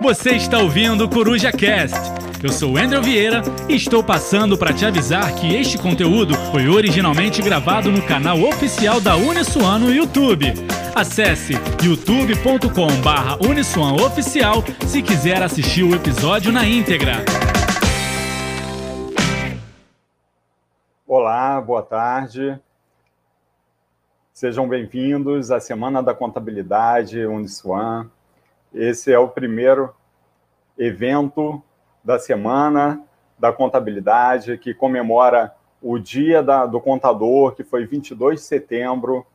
Você está ouvindo o Coruja Cast. Eu sou Andrew Vieira e estou passando para te avisar que este conteúdo foi originalmente gravado no canal oficial da Uniswan no YouTube. Acesse youtube.com/uniswan oficial se quiser assistir o episódio na íntegra. Olá, boa tarde. Sejam bem-vindos à Semana da Contabilidade Uniswan. Esse é o primeiro evento da Semana da Contabilidade, que comemora o Dia da, do Contador, que foi 22 de setembro,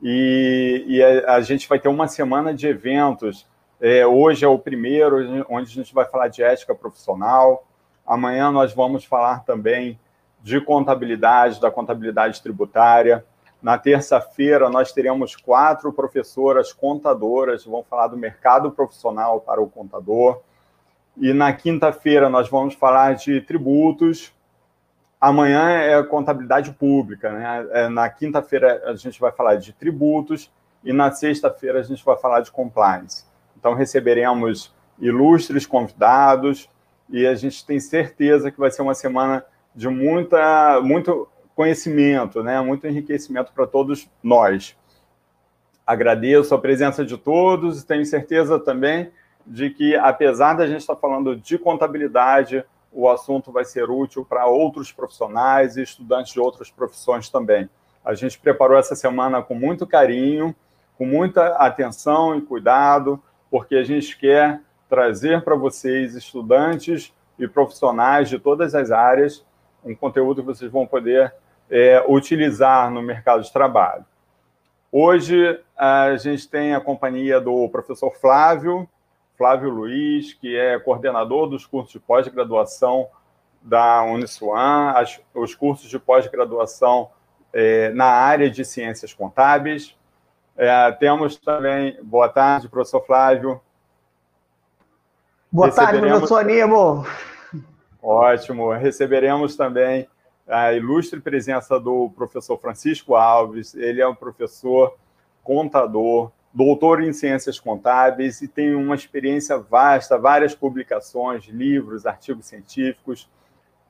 e, e a, a, gente vai ter uma semana de eventos. É, hoje é o primeiro, onde a gente vai falar de ética profissional. Amanhã nós vamos falar também de contabilidade, da contabilidade tributária. Na terça-feira, nós teremos quatro professoras contadoras, vão falar do mercado profissional para o contador. E na quinta-feira, nós vamos falar de tributos. Amanhã é contabilidade pública. Né? É, na quinta-feira, a gente vai falar de tributos. E na sexta-feira, a gente vai falar de compliance. Então, receberemos ilustres convidados. E a gente tem certeza que vai ser uma semana de muita, muito conhecimento, né? muito enriquecimento para todos nós. Agradeço a presença de todos e tenho certeza também de que, apesar da gente estar falando de contabilidade, o assunto vai ser útil para outros profissionais e estudantes de outras profissões também. A gente preparou essa semana com muito carinho, com muita atenção e cuidado, porque a gente quer trazer para vocês, estudantes e profissionais de todas as áreas, um conteúdo que vocês vão poder é, utilizar no mercado de trabalho. Hoje a gente tem a companhia do professor Flávio, Flávio Luiz, que é coordenador dos cursos de pós-graduação da Uniswan, as, os cursos de pós-graduação é, na área de ciências contábeis. É, temos também, boa tarde, professor Flávio. Boa tarde, professor Aníbal. Ótimo. Receberemos também a ilustre presença do professor Francisco Alves. Ele é um professor contador, doutor em ciências contábeis e tem uma experiência vasta, várias publicações, livros, artigos científicos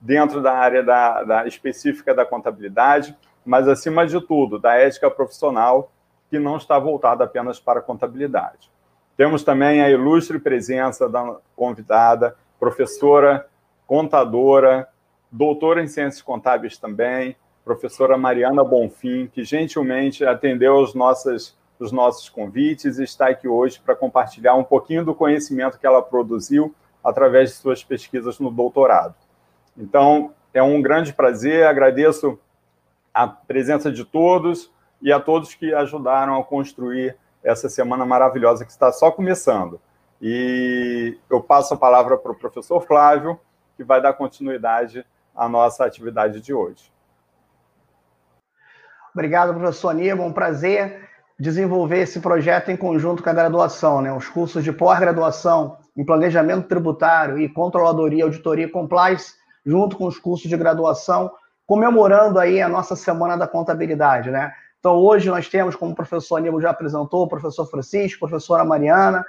dentro da área da, da específica da contabilidade, mas acima de tudo da ética profissional que não está voltada apenas para a contabilidade. Temos também a ilustre presença da convidada, professora, contadora, doutora em Ciências Contábeis também, professora Mariana Bonfim, que gentilmente atendeu os nossos, os nossos convites e está aqui hoje para compartilhar um pouquinho do conhecimento que ela produziu através de suas pesquisas no doutorado. Então, é um grande prazer, agradeço a presença de todos e a todos que ajudaram a construir essa semana maravilhosa que está só começando. E eu passo a palavra para o professor Flávio, que vai dar continuidade a nossa atividade de hoje. Obrigado, professor Aníbal. Um prazer desenvolver esse projeto em conjunto com a graduação, né? Os cursos de pós-graduação em planejamento tributário e controladoria, auditoria e compliance, junto com os cursos de graduação, comemorando aí a nossa semana da contabilidade, né? Então, hoje nós temos, como o professor Aníbal já apresentou, o professor Francisco, a professora Mariana,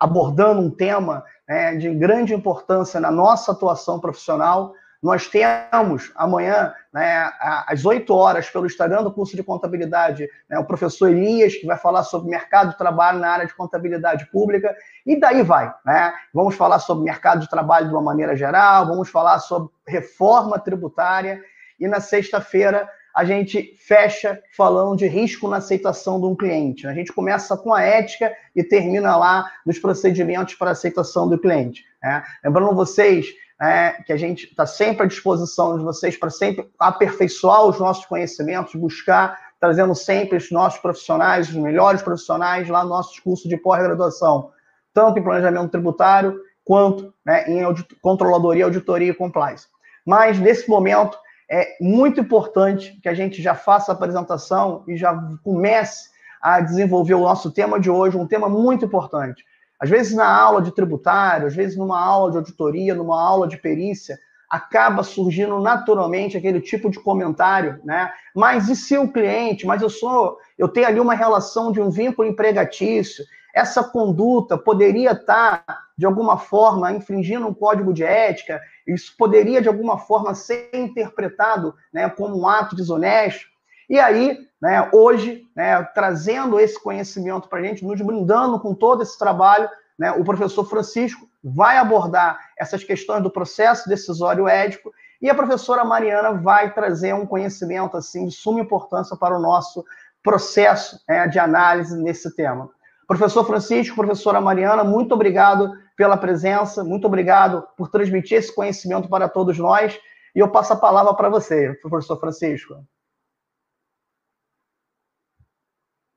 abordando um tema né, de grande importância na nossa atuação profissional, nós temos amanhã, né, às 8 horas, pelo Instagram do curso de contabilidade, né, o professor Elias, que vai falar sobre mercado de trabalho na área de contabilidade pública, e daí vai. Né? Vamos falar sobre mercado de trabalho de uma maneira geral, vamos falar sobre reforma tributária, e na sexta-feira a gente fecha falando de risco na aceitação de um cliente. A gente começa com a ética e termina lá nos procedimentos para aceitação do cliente. Né? Lembrando vocês é, que a gente está sempre à disposição de vocês para sempre aperfeiçoar os nossos conhecimentos, buscar, trazendo sempre os nossos profissionais, os melhores profissionais lá no nosso curso de pós-graduação, tanto em planejamento tributário quanto né, em controladoria, auditoria e compliance. Mas, nesse momento, é muito importante que a gente já faça a apresentação e já comece a desenvolver o nosso tema de hoje, um tema muito importante. Às vezes, na aula de tributário, às vezes, numa aula de auditoria, numa aula de perícia, acaba surgindo naturalmente aquele tipo de comentário, né? Mas e se o cliente? Mas eu sou, eu tenho ali uma relação de um vínculo empregatício. essa conduta poderia estar, de alguma forma, infringindo um código de ética, isso poderia, de alguma forma, ser interpretado né, como um ato desonesto. E aí, né, hoje, né, trazendo esse conhecimento para a gente, nos brindando com todo esse trabalho, né, o professor Francisco vai abordar essas questões do processo decisório ético e a professora Mariana vai trazer um conhecimento assim de suma importância para o nosso processo né, de análise nesse tema. Professor Francisco, professora Mariana, muito obrigado pela presença, muito obrigado por transmitir esse conhecimento para todos nós. E eu passo a palavra para você, professor Francisco.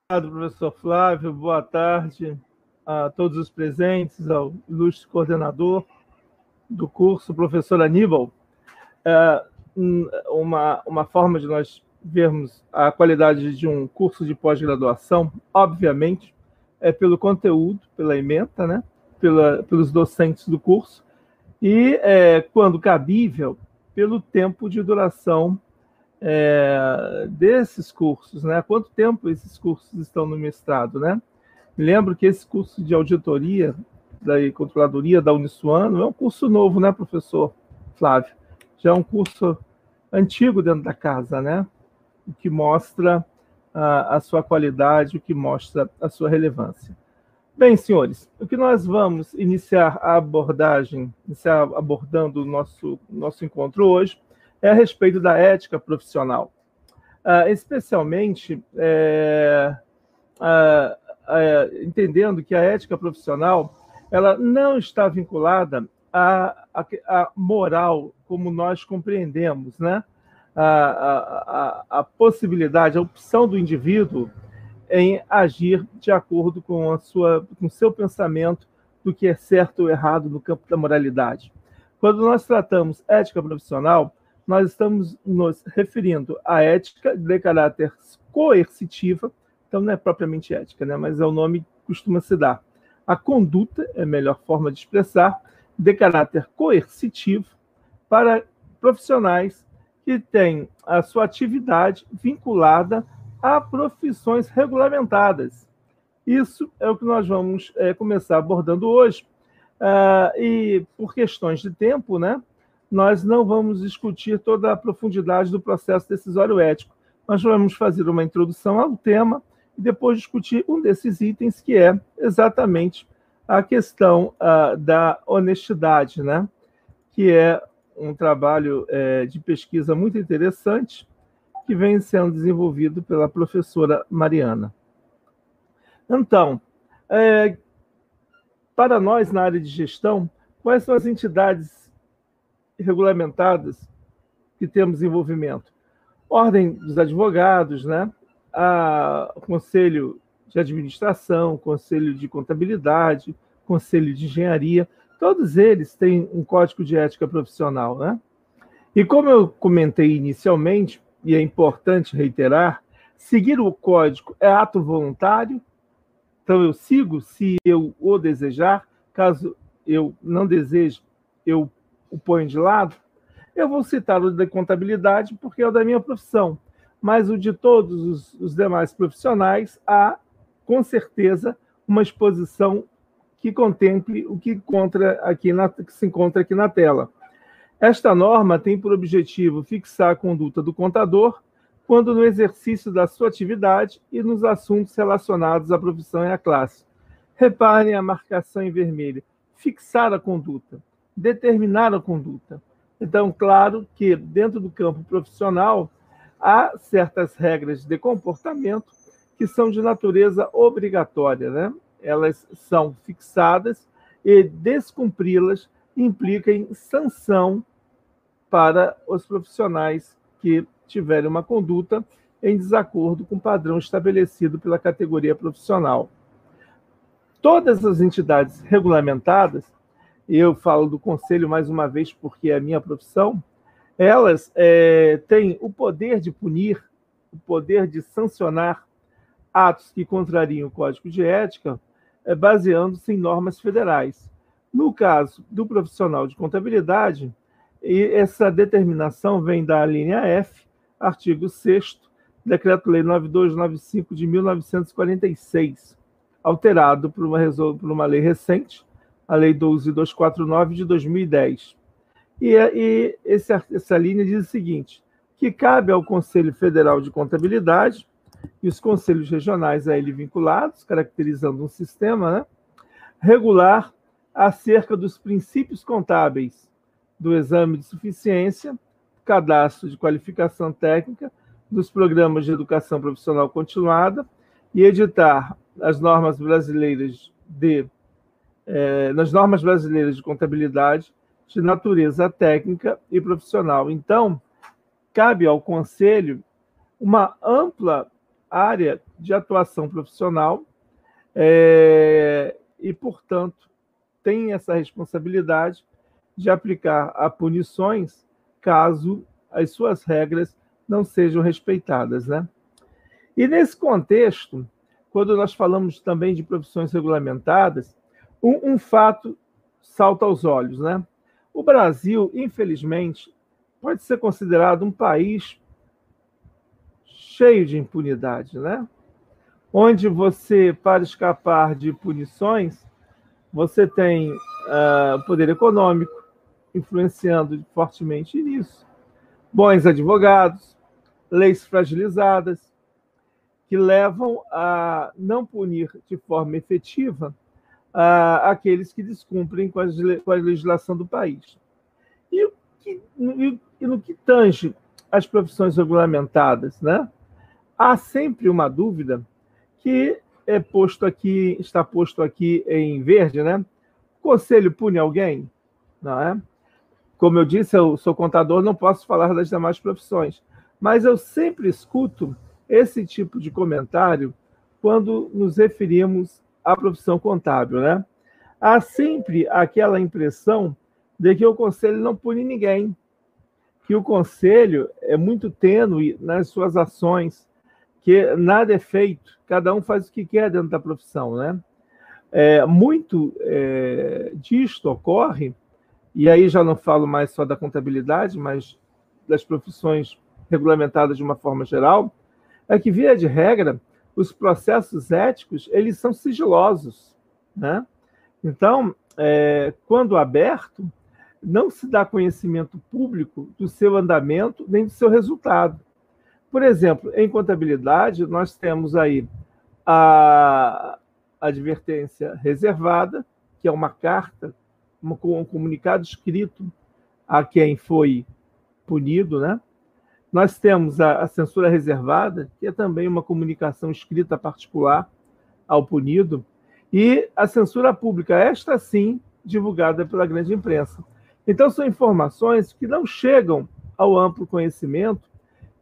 Obrigado, professor Flávio. Boa tarde a todos os presentes, ao ilustre coordenador do curso, professor Aníbal. É uma, uma forma de nós vermos a qualidade de um curso de pós-graduação, obviamente, é pelo conteúdo, pela ementa, né? Pela, pelos docentes do curso, e, é, quando cabível, pelo tempo de duração é, desses cursos, né? Quanto tempo esses cursos estão no mestrado, né? Lembro que esse curso de auditoria da controladoria da Unisuano é um curso novo, né, professor Flávio? Já é um curso antigo dentro da casa, né? O que mostra a, a sua qualidade, o que mostra a sua relevância. Bem, senhores, o que nós vamos iniciar a abordagem, iniciar abordando o nosso, nosso encontro hoje, é a respeito da ética profissional. Uh, especialmente é, uh, é, entendendo que a ética profissional ela não está vinculada à, à, à moral como nós compreendemos, né? A, a, a, possibilidade, a opção do indivíduo em agir de acordo com a sua, com seu pensamento do que é certo ou errado no campo da moralidade. Quando nós tratamos ética profissional, nós estamos nos referindo à ética de caráter coercitiva, então não é propriamente ética, né? mas é o nome que costuma se dar. A conduta é a melhor forma de expressar, de caráter coercitivo, para profissionais que têm a sua atividade vinculada a profissões regulamentadas. Isso é o que nós vamos é, começar abordando hoje. Uh, e por questões de tempo, né, nós não vamos discutir toda a profundidade do processo decisório ético. Nós vamos fazer uma introdução ao tema e depois discutir um desses itens, que é exatamente a questão uh, da honestidade, né? que é um trabalho é, de pesquisa muito interessante que vem sendo desenvolvido pela professora Mariana. Então, é, para nós na área de gestão, quais são as entidades regulamentadas que temos envolvimento? Ordem dos advogados, né? a conselho de administração, conselho de contabilidade, conselho de engenharia, todos eles têm um código de ética profissional, né? E como eu comentei inicialmente, e é importante reiterar, seguir o código é ato voluntário, então eu sigo se eu o desejar, caso eu não deseje, eu o ponho de lado. Eu vou citar o da contabilidade porque é o da minha profissão mas o de todos os, os demais profissionais, há, com certeza, uma exposição que contemple o que, aqui na, que se encontra aqui na tela. Esta norma tem por objetivo fixar a conduta do contador quando no exercício da sua atividade e nos assuntos relacionados à profissão e à classe. Reparem a marcação em vermelho. Fixar a conduta, determinar a conduta. Então, claro que dentro do campo profissional, há certas regras de comportamento que são de natureza obrigatória, né? Elas são fixadas e descumpri-las implica em sanção para os profissionais que tiverem uma conduta em desacordo com o padrão estabelecido pela categoria profissional. Todas as entidades regulamentadas, eu falo do conselho mais uma vez porque é a minha profissão, elas é, têm o poder de punir, o poder de sancionar atos que contrariam o Código de Ética, é, baseando-se em normas federais. No caso do profissional de contabilidade, essa determinação vem da linha F, artigo 6 Decreto-Lei 9295 de 1946. alterado por uma, por uma lei recente, a Lei 12249 de 2010. E, e esse, essa linha diz o seguinte: que cabe ao Conselho Federal de Contabilidade e os conselhos regionais a ele vinculados, caracterizando um sistema, né, regular acerca dos princípios contábeis do exame de suficiência, cadastro de qualificação técnica, dos programas de educação profissional continuada e editar as normas brasileiras de eh, nas normas brasileiras de contabilidade de natureza técnica e profissional. Então, cabe ao conselho uma ampla área de atuação profissional é, e, portanto, tem essa responsabilidade de aplicar a punições caso as suas regras não sejam respeitadas, né? E nesse contexto, quando nós falamos também de profissões regulamentadas, um, um fato salta aos olhos, né? O Brasil, infelizmente, pode ser considerado um país cheio de impunidade, né? Onde você, para escapar de punições, você tem uh, poder econômico influenciando fortemente nisso. Bons advogados, leis fragilizadas, que levam a não punir de forma efetiva uh, aqueles que descumprem com a, com a legislação do país. E, e, e no que tange as profissões regulamentadas, né? há sempre uma dúvida que é posto aqui, está posto aqui em verde, né? Conselho pune alguém? Não é? Como eu disse, eu sou contador, não posso falar das demais profissões, mas eu sempre escuto esse tipo de comentário quando nos referimos à profissão contábil, né? Há sempre aquela impressão de que o conselho não pune ninguém, que o conselho é muito tênue nas suas ações, que nada é feito, cada um faz o que quer dentro da profissão, né? É, muito é, disto ocorre, e aí já não falo mais só da contabilidade, mas das profissões regulamentadas de uma forma geral, é que, via de regra, os processos éticos eles são sigilosos. Né? Então, é, quando aberto, não se dá conhecimento público do seu andamento nem do seu resultado. Por exemplo, em contabilidade, nós temos aí a advertência reservada, que é uma carta, um comunicado escrito a quem foi punido, né? Nós temos a, censura reservada, que é também uma comunicação escrita particular ao punido, e a censura pública, esta sim, divulgada pela grande imprensa. Então, são informações que não chegam ao amplo conhecimento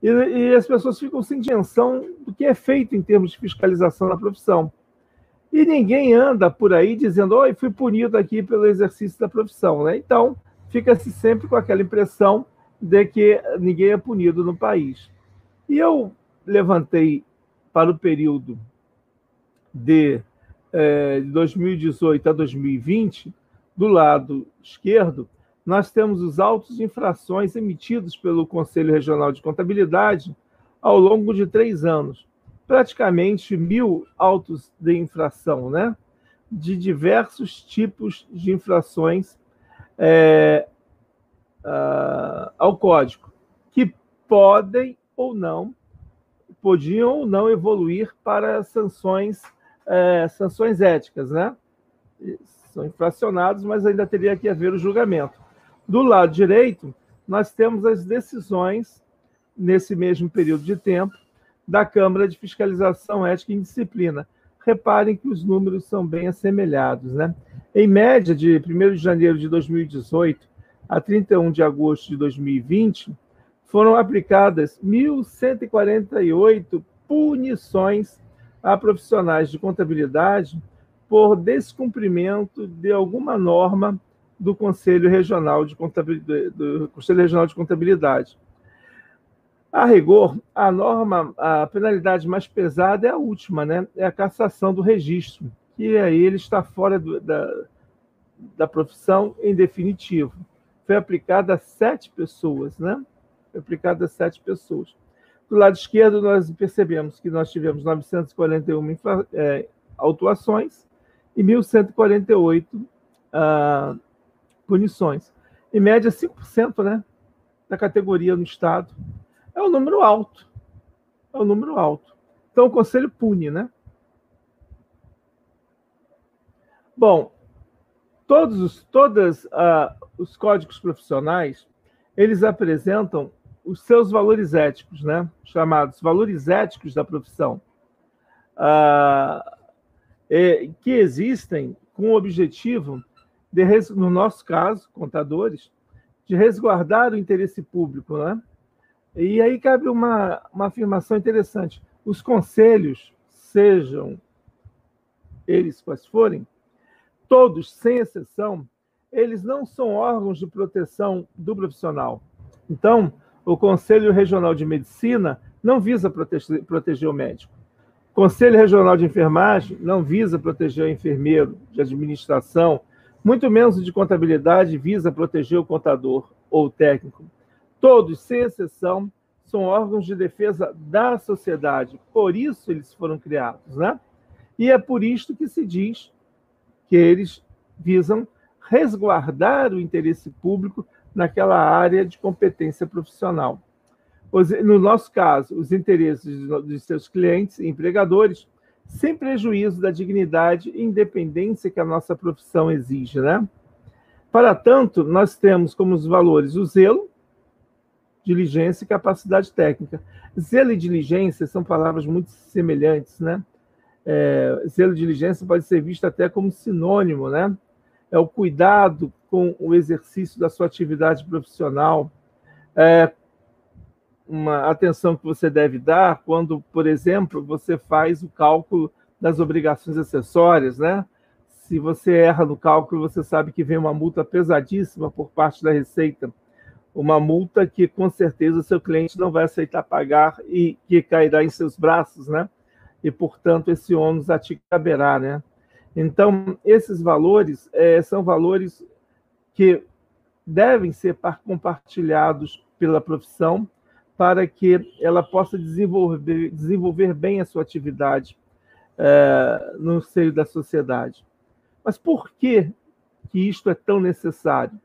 e, e as pessoas ficam sem dimensão do que é feito em termos de fiscalização na profissão. E ninguém anda por aí dizendo, oi, fui punido aqui pelo exercício da profissão. Né? Então, fica-se sempre com aquela impressão de que ninguém é punido no país. E eu levantei para o período de, eh, de 2018 a 2020, do lado esquerdo, nós temos os autos de infrações emitidos pelo Conselho Regional de Contabilidade ao longo de três anos. Praticamente mil autos de infração, né? De diversos tipos de infrações é, uh, ao código, que podem ou não, podiam ou não evoluir para sanções, é, sanções éticas, né? São infracionados, mas ainda teria que haver o julgamento. Do lado direito, nós temos as decisões, nesse mesmo período de tempo, da Câmara de Fiscalização Ética e Disciplina. Reparem que os números são bem assemelhados. Né? Em média, de 1 de janeiro de 2018 a 31 de agosto de 2020, foram aplicadas 1.148 punições a profissionais de contabilidade por descumprimento de alguma norma do Conselho Regional de Contabilidade, do Conselho Regional de Contabilidade. A rigor, a norma, a penalidade mais pesada é a última, né? É a cassação do registro, que aí ele está fora do, da, da profissão em definitivo. Foi aplicada a sete pessoas, né? Foi aplicada a sete pessoas. Do lado esquerdo, nós percebemos que nós tivemos 941 infra, é, autuações e 1.148 uh, punições. Em média, 5% né, da categoria no Estado. É um número alto. É um número alto. Então, o Conselho pune, né? Bom, todos os, todas, uh, os códigos profissionais, eles apresentam os seus valores éticos, né? chamados valores éticos da profissão, uh, que existem com o objetivo, de, no nosso caso, contadores, de resguardar o interesse público. Né? E aí cabe uma, uma afirmação interessante. Os conselhos, sejam eles quais forem, todos, sem exceção, eles não são órgãos de proteção do profissional. Então, o Conselho Regional de Medicina não visa proteger, proteger o médico. O Conselho Regional de Enfermagem não visa proteger o enfermeiro de administração, muito menos de contabilidade visa proteger o contador ou o técnico. Todos, sem exceção, são órgãos de defesa da sociedade. Por isso eles foram criados, né? E é por isto que se diz que eles visam resguardar o interesse público naquela área de competência profissional. No nosso caso, os interesses dos seus clientes e empregadores, sem prejuízo da dignidade e independência que a nossa profissão exige, né? Para tanto, nós temos como os valores o zelo, diligência e capacidade técnica. Zelo e diligência são palavras muito semelhantes, né? É, zelo e diligência pode ser visto até como sinônimo, né? É o cuidado com o exercício da sua atividade profissional, é uma atenção que você deve dar quando, por exemplo, você faz o cálculo das obrigações acessórias, né? Se você erra no cálculo, você sabe que vem uma multa pesadíssima por parte da Receita uma multa que com certeza o seu cliente não vai aceitar pagar e que cairá em seus braços, né? E, portanto, esse ônus a ti caberá, né? Então, esses valores é, são valores que devem ser compartilhados pela profissão para que ela possa desenvolver, desenvolver bem a sua atividade é, no seio da sociedade. Mas por que, que isto é tão necessário?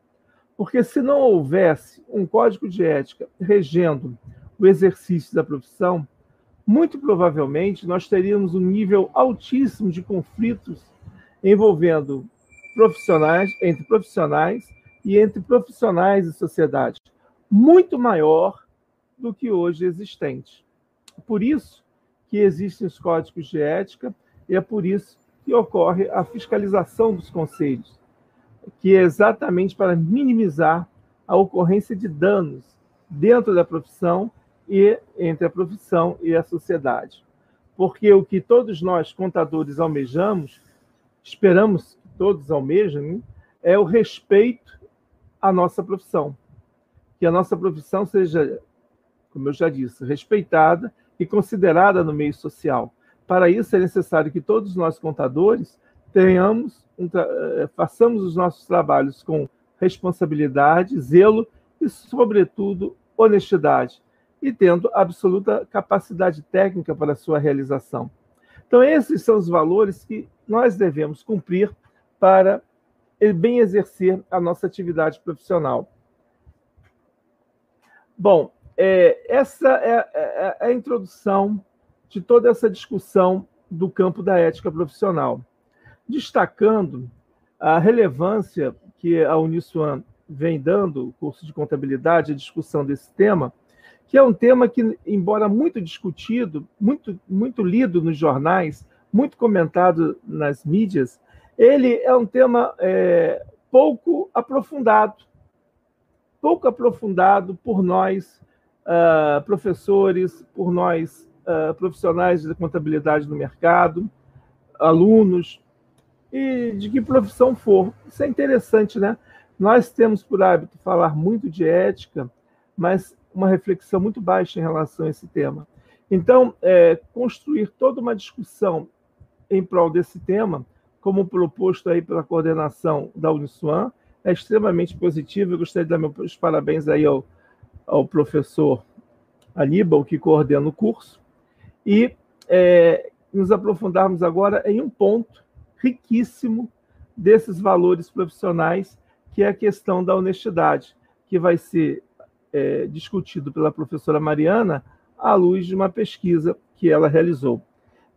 Porque se não houvesse um código de ética regendo o exercício da profissão, muito provavelmente nós teríamos um nível altíssimo de conflitos envolvendo profissionais, entre profissionais e entre profissionais e sociedade, muito maior do que hoje existente. Por isso que existem os códigos de ética e é por isso que ocorre a fiscalização dos conselhos que é exatamente para minimizar a ocorrência de danos dentro da profissão e entre a profissão e a sociedade. Porque o que todos nós, contadores, almejamos, esperamos que todos almejam, é o respeito à nossa profissão. Que a nossa profissão seja, como eu já disse, respeitada e considerada no meio social. Para isso é necessário que todos nós, contadores, tenhamos, eh, façamos os nossos trabalhos com responsabilidade, zelo e, sobretudo, honestidade, e tendo absoluta capacidade técnica para sua realização. Então, esses são os valores que nós devemos cumprir para bem exercer a nossa atividade profissional. Bom, é, essa é, é, é a introdução de toda essa discussão do campo da ética profissional destacando a relevância que a Uniswan vem dando, o curso de contabilidade, a discussão desse tema, que é um tema que, embora muito discutido, muito, muito lido nos jornais, muito comentado nas mídias, ele é um tema é, pouco aprofundado, pouco aprofundado por nós, uh, professores, por nós, uh, profissionais de contabilidade no mercado, alunos, e de que profissão for. Isso é interessante, né? Nós temos por hábito falar muito de ética, mas uma reflexão muito baixa em relação a esse tema. Então, é, construir toda uma discussão em prol desse tema, como proposto aí pela coordenação da Uniswan, é extremamente positivo. Eu gostaria de dar meus parabéns aí ao, ao professor Aníbal, que coordena o curso, e é, nos aprofundarmos agora em um ponto riquíssimo desses valores profissionais, que é a questão da honestidade, que vai ser é, discutido pela professora Mariana à luz de uma pesquisa que ela realizou.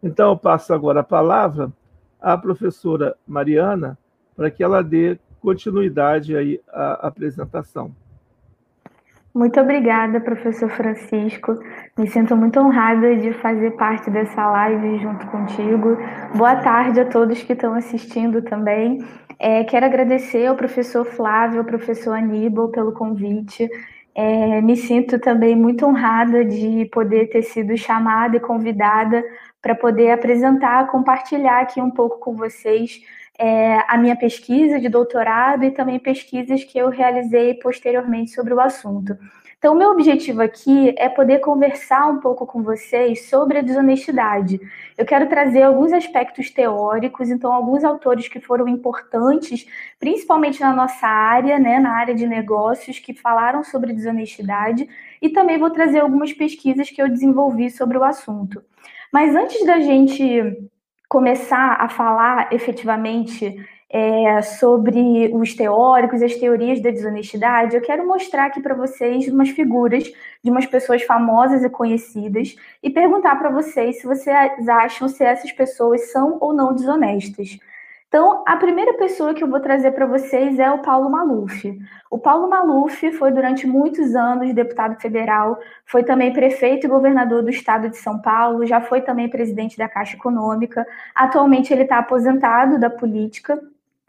Então, eu passo agora a palavra à professora Mariana para que ela dê continuidade aí à apresentação. Muito obrigada, professor Francisco. Me sinto muito honrada de fazer parte dessa live junto contigo. Boa tarde a todos que estão assistindo também. É, quero agradecer ao professor Flávio, ao professor Aníbal pelo convite. É, me sinto também muito honrada de poder ter sido chamada e convidada para poder apresentar, compartilhar aqui um pouco com vocês é, a minha pesquisa de doutorado e também pesquisas que eu realizei posteriormente sobre o assunto. Então, meu objetivo aqui é poder conversar um pouco com vocês sobre a desonestidade. Eu quero trazer alguns aspectos teóricos, então, alguns autores que foram importantes, principalmente na nossa área, né, na área de negócios, que falaram sobre desonestidade, e também vou trazer algumas pesquisas que eu desenvolvi sobre o assunto. Mas antes da gente começar a falar efetivamente é, sobre os teóricos as teorias da desonestidade, eu quero mostrar aqui para vocês umas figuras de umas pessoas famosas e conhecidas e perguntar para vocês se vocês acham se essas pessoas são ou não desonestas. Então, a primeira pessoa que eu vou trazer para vocês é o Paulo Maluf. O Paulo Maluf foi durante muitos anos deputado federal, foi também prefeito e governador do estado de São Paulo, já foi também presidente da Caixa Econômica. Atualmente ele está aposentado da política,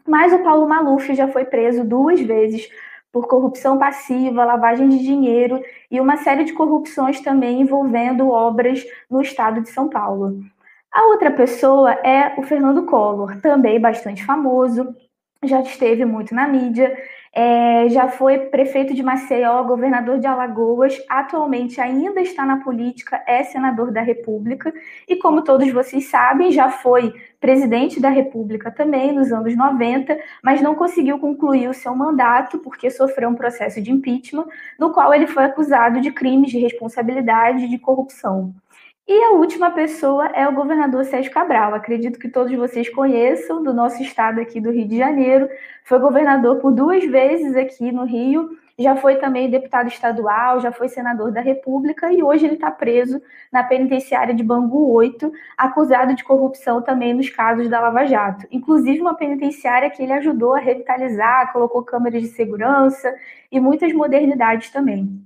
mas o Paulo Maluf já foi preso duas vezes por corrupção passiva, lavagem de dinheiro e uma série de corrupções também envolvendo obras no estado de São Paulo. A outra pessoa é o Fernando Collor, também bastante famoso, já esteve muito na mídia, é, já foi prefeito de Maceió, governador de Alagoas, atualmente ainda está na política, é senador da República e, como todos vocês sabem, já foi presidente da República também nos anos 90, mas não conseguiu concluir o seu mandato porque sofreu um processo de impeachment, no qual ele foi acusado de crimes de responsabilidade e de corrupção. E a última pessoa é o governador Sérgio Cabral. Acredito que todos vocês conheçam, do nosso estado aqui do Rio de Janeiro. Foi governador por duas vezes aqui no Rio, já foi também deputado estadual, já foi senador da República e hoje ele está preso na penitenciária de Bangu 8, acusado de corrupção também nos casos da Lava Jato. Inclusive uma penitenciária que ele ajudou a revitalizar, colocou câmeras de segurança e muitas modernidades também.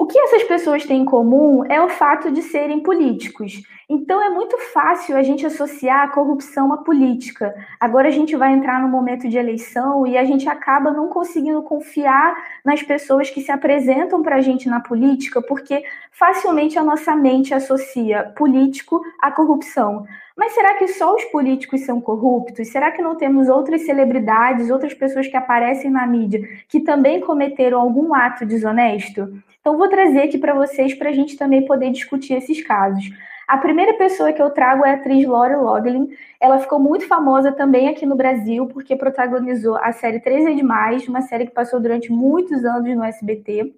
O que essas pessoas têm em comum é o fato de serem políticos. Então é muito fácil a gente associar a corrupção à política. Agora a gente vai entrar no momento de eleição e a gente acaba não conseguindo confiar nas pessoas que se apresentam para a gente na política, porque facilmente a nossa mente associa político à corrupção. Mas será que só os políticos são corruptos? Será que não temos outras celebridades, outras pessoas que aparecem na mídia que também cometeram algum ato desonesto? Então, vou trazer aqui para vocês para a gente também poder discutir esses casos. A primeira pessoa que eu trago é a atriz Lori Loughlin. Ela ficou muito famosa também aqui no Brasil, porque protagonizou a série 13 é Demais, uma série que passou durante muitos anos no SBT.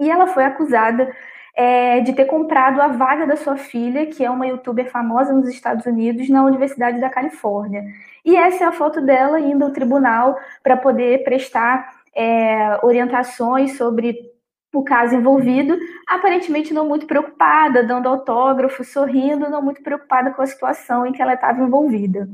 E ela foi acusada é, de ter comprado a vaga da sua filha, que é uma youtuber famosa nos Estados Unidos, na Universidade da Califórnia. E essa é a foto dela indo ao tribunal para poder prestar é, orientações sobre o caso envolvido, aparentemente não muito preocupada, dando autógrafo, sorrindo, não muito preocupada com a situação em que ela estava envolvida.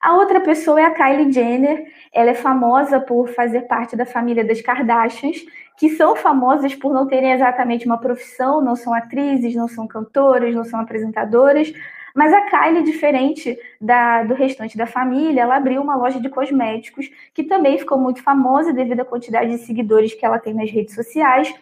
A outra pessoa é a Kylie Jenner, ela é famosa por fazer parte da família das Kardashians, que são famosas por não terem exatamente uma profissão, não são atrizes, não são cantoras, não são apresentadoras, mas a Kylie, diferente da, do restante da família, ela abriu uma loja de cosméticos que também ficou muito famosa devido à quantidade de seguidores que ela tem nas redes sociais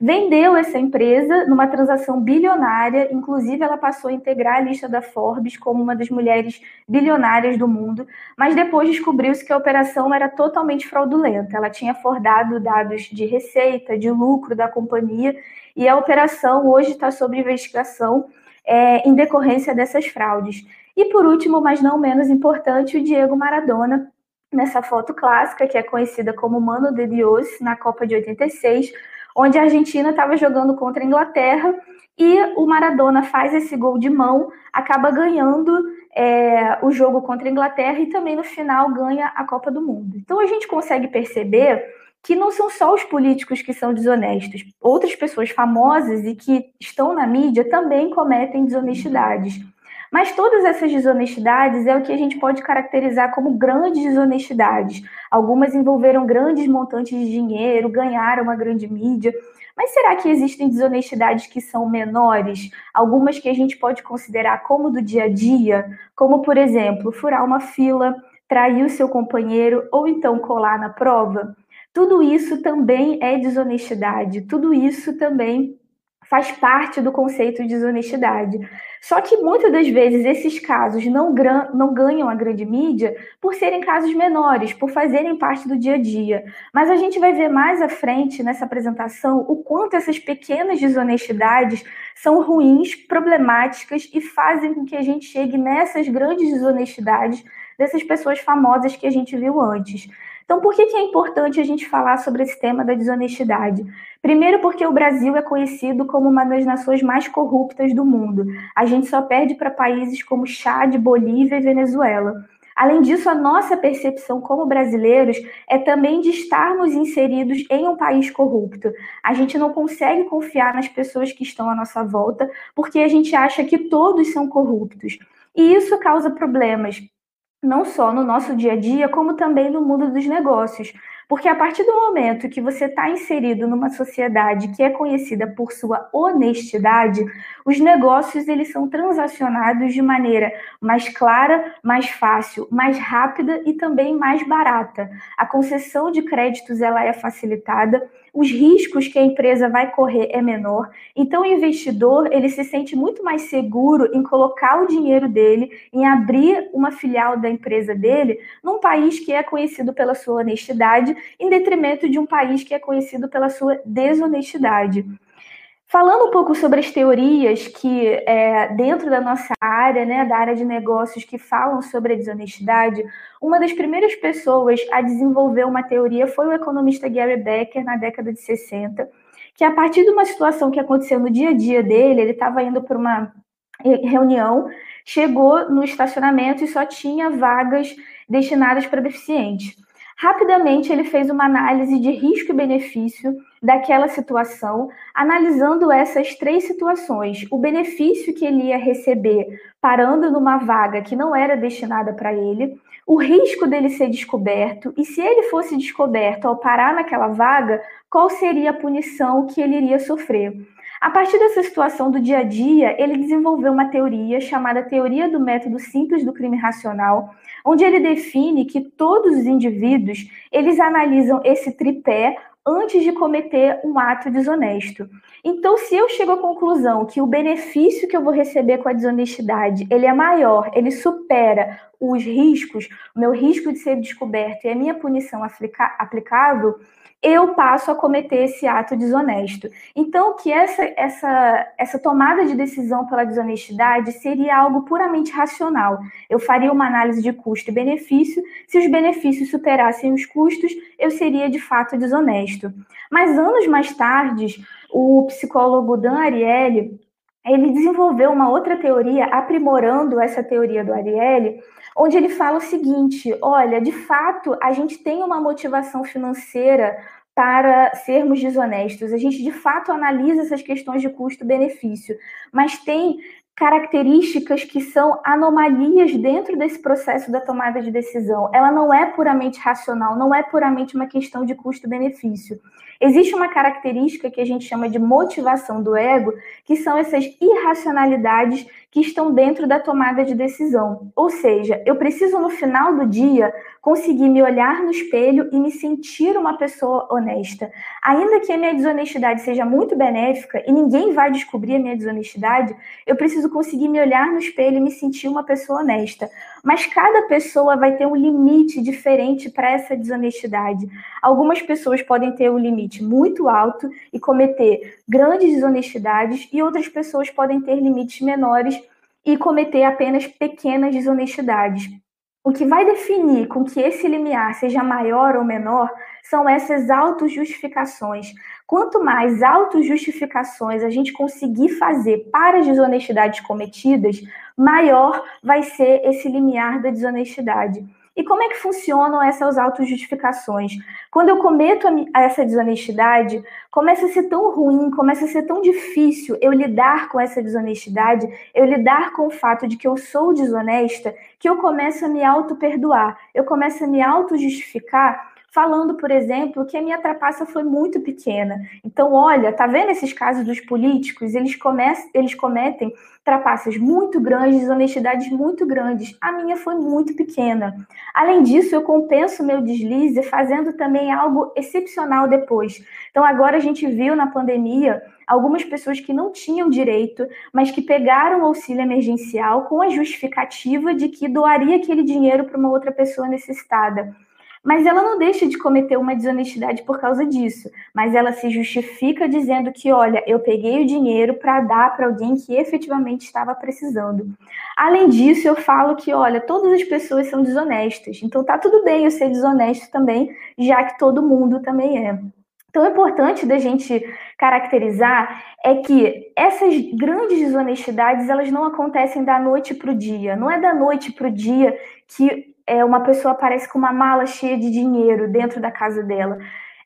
vendeu essa empresa numa transação bilionária, inclusive ela passou a integrar a lista da Forbes como uma das mulheres bilionárias do mundo, mas depois descobriu-se que a operação era totalmente fraudulenta. Ela tinha fordado dados de receita, de lucro da companhia, e a operação hoje está sob investigação é, em decorrência dessas fraudes. E por último, mas não menos importante, o Diego Maradona, nessa foto clássica, que é conhecida como Mano de Dios, na Copa de 86, onde a Argentina estava jogando contra a Inglaterra e o Maradona faz esse gol de mão, acaba ganhando é, o jogo contra a Inglaterra e também no final ganha a Copa do Mundo. Então a gente consegue perceber que não são só os políticos que são desonestos, outras pessoas famosas e que estão na mídia também cometem desonestidades. Mas todas essas desonestidades é o que a gente pode caracterizar como grandes desonestidades. Algumas envolveram grandes montantes de dinheiro, ganharam uma grande mídia. Mas será que existem desonestidades que são menores? Algumas que a gente pode considerar como do dia a dia, como, por exemplo, furar uma fila, trair o seu companheiro ou então colar na prova? Tudo isso também é desonestidade, tudo isso também faz parte do conceito de desonestidade. Só que muitas das vezes esses casos não, não ganham a grande mídia por serem casos menores, por fazerem parte do dia a dia. Mas a gente vai ver mais à frente nessa apresentação o quanto essas pequenas desonestidades são ruins, problemáticas e fazem com que a gente chegue nessas grandes desonestidades dessas pessoas famosas que a gente viu antes. Então, por que, que é importante a gente falar sobre esse tema da desonestidade? Primeiro, porque o Brasil é conhecido como uma das nações mais corruptas do mundo. A gente só perde para países como Chad, Bolívia e Venezuela. Além disso, a nossa percepção como brasileiros é também de estarmos inseridos em um país corrupto. A gente não consegue confiar nas pessoas que estão à nossa volta, porque a gente acha que todos são corruptos. E isso causa problemas não só no nosso dia a dia, como também no mundo dos negócios. Porque a partir do momento que você está inserido numa sociedade que é conhecida por sua honestidade, os negócios eles são transacionados de maneira mais clara, mais fácil, mais rápida e também mais barata. A concessão de créditos ela é facilitada, os riscos que a empresa vai correr é menor. Então, o investidor ele se sente muito mais seguro em colocar o dinheiro dele, em abrir uma filial da empresa dele, num país que é conhecido pela sua honestidade, em detrimento de um país que é conhecido pela sua desonestidade. Falando um pouco sobre as teorias que, é, dentro da nossa área, né, da área de negócios, que falam sobre a desonestidade, uma das primeiras pessoas a desenvolver uma teoria foi o economista Gary Becker, na década de 60, que a partir de uma situação que aconteceu no dia a dia dele, ele estava indo para uma reunião, chegou no estacionamento e só tinha vagas destinadas para deficientes. Rapidamente, ele fez uma análise de risco e benefício daquela situação, analisando essas três situações: o benefício que ele ia receber parando numa vaga que não era destinada para ele, o risco dele ser descoberto, e se ele fosse descoberto ao parar naquela vaga, qual seria a punição que ele iria sofrer. A partir dessa situação do dia a dia, ele desenvolveu uma teoria chamada Teoria do Método Simples do Crime Racional, onde ele define que todos os indivíduos, eles analisam esse tripé antes de cometer um ato desonesto. Então, se eu chego à conclusão que o benefício que eu vou receber com a desonestidade, ele é maior, ele supera os riscos, o meu risco de ser descoberto e a minha punição aplicável, eu passo a cometer esse ato desonesto. Então, que essa, essa, essa tomada de decisão pela desonestidade seria algo puramente racional. Eu faria uma análise de custo e benefício. Se os benefícios superassem os custos, eu seria de fato desonesto. Mas anos mais tarde, o psicólogo Dan Ariely ele desenvolveu uma outra teoria, aprimorando essa teoria do Ariely, onde ele fala o seguinte: olha, de fato, a gente tem uma motivação financeira para sermos desonestos. A gente de fato analisa essas questões de custo-benefício, mas tem características que são anomalias dentro desse processo da tomada de decisão. Ela não é puramente racional, não é puramente uma questão de custo-benefício. Existe uma característica que a gente chama de motivação do ego, que são essas irracionalidades que estão dentro da tomada de decisão. Ou seja, eu preciso no final do dia conseguir me olhar no espelho e me sentir uma pessoa honesta. Ainda que a minha desonestidade seja muito benéfica e ninguém vai descobrir a minha desonestidade, eu preciso conseguir me olhar no espelho e me sentir uma pessoa honesta. Mas cada pessoa vai ter um limite diferente para essa desonestidade. Algumas pessoas podem ter um limite muito alto e cometer grandes desonestidades, e outras pessoas podem ter limites menores e cometer apenas pequenas desonestidades. o que vai definir com que esse limiar seja maior ou menor são essas autojustificações. Quanto mais autojustificações a gente conseguir fazer para as desonestidades cometidas, maior vai ser esse limiar da desonestidade. E como é que funcionam essas autojustificações? Quando eu cometo essa desonestidade, começa a ser tão ruim, começa a ser tão difícil eu lidar com essa desonestidade, eu lidar com o fato de que eu sou desonesta, que eu começo a me auto-perdoar, eu começo a me auto-justificar falando, por exemplo, que a minha trapaça foi muito pequena. Então, olha, tá vendo esses casos dos políticos? Eles, eles cometem trapaças muito grandes, desonestidades muito grandes. A minha foi muito pequena. Além disso, eu compenso meu deslize fazendo também algo excepcional depois. Então, agora a gente viu na pandemia algumas pessoas que não tinham direito, mas que pegaram o auxílio emergencial com a justificativa de que doaria aquele dinheiro para uma outra pessoa necessitada. Mas ela não deixa de cometer uma desonestidade por causa disso. Mas ela se justifica dizendo que, olha, eu peguei o dinheiro para dar para alguém que efetivamente estava precisando. Além disso, eu falo que, olha, todas as pessoas são desonestas. Então tá tudo bem eu ser desonesto também, já que todo mundo também é. Então, é importante da gente caracterizar é que essas grandes desonestidades elas não acontecem da noite para o dia. Não é da noite para o dia que é, uma pessoa aparece com uma mala cheia de dinheiro dentro da casa dela.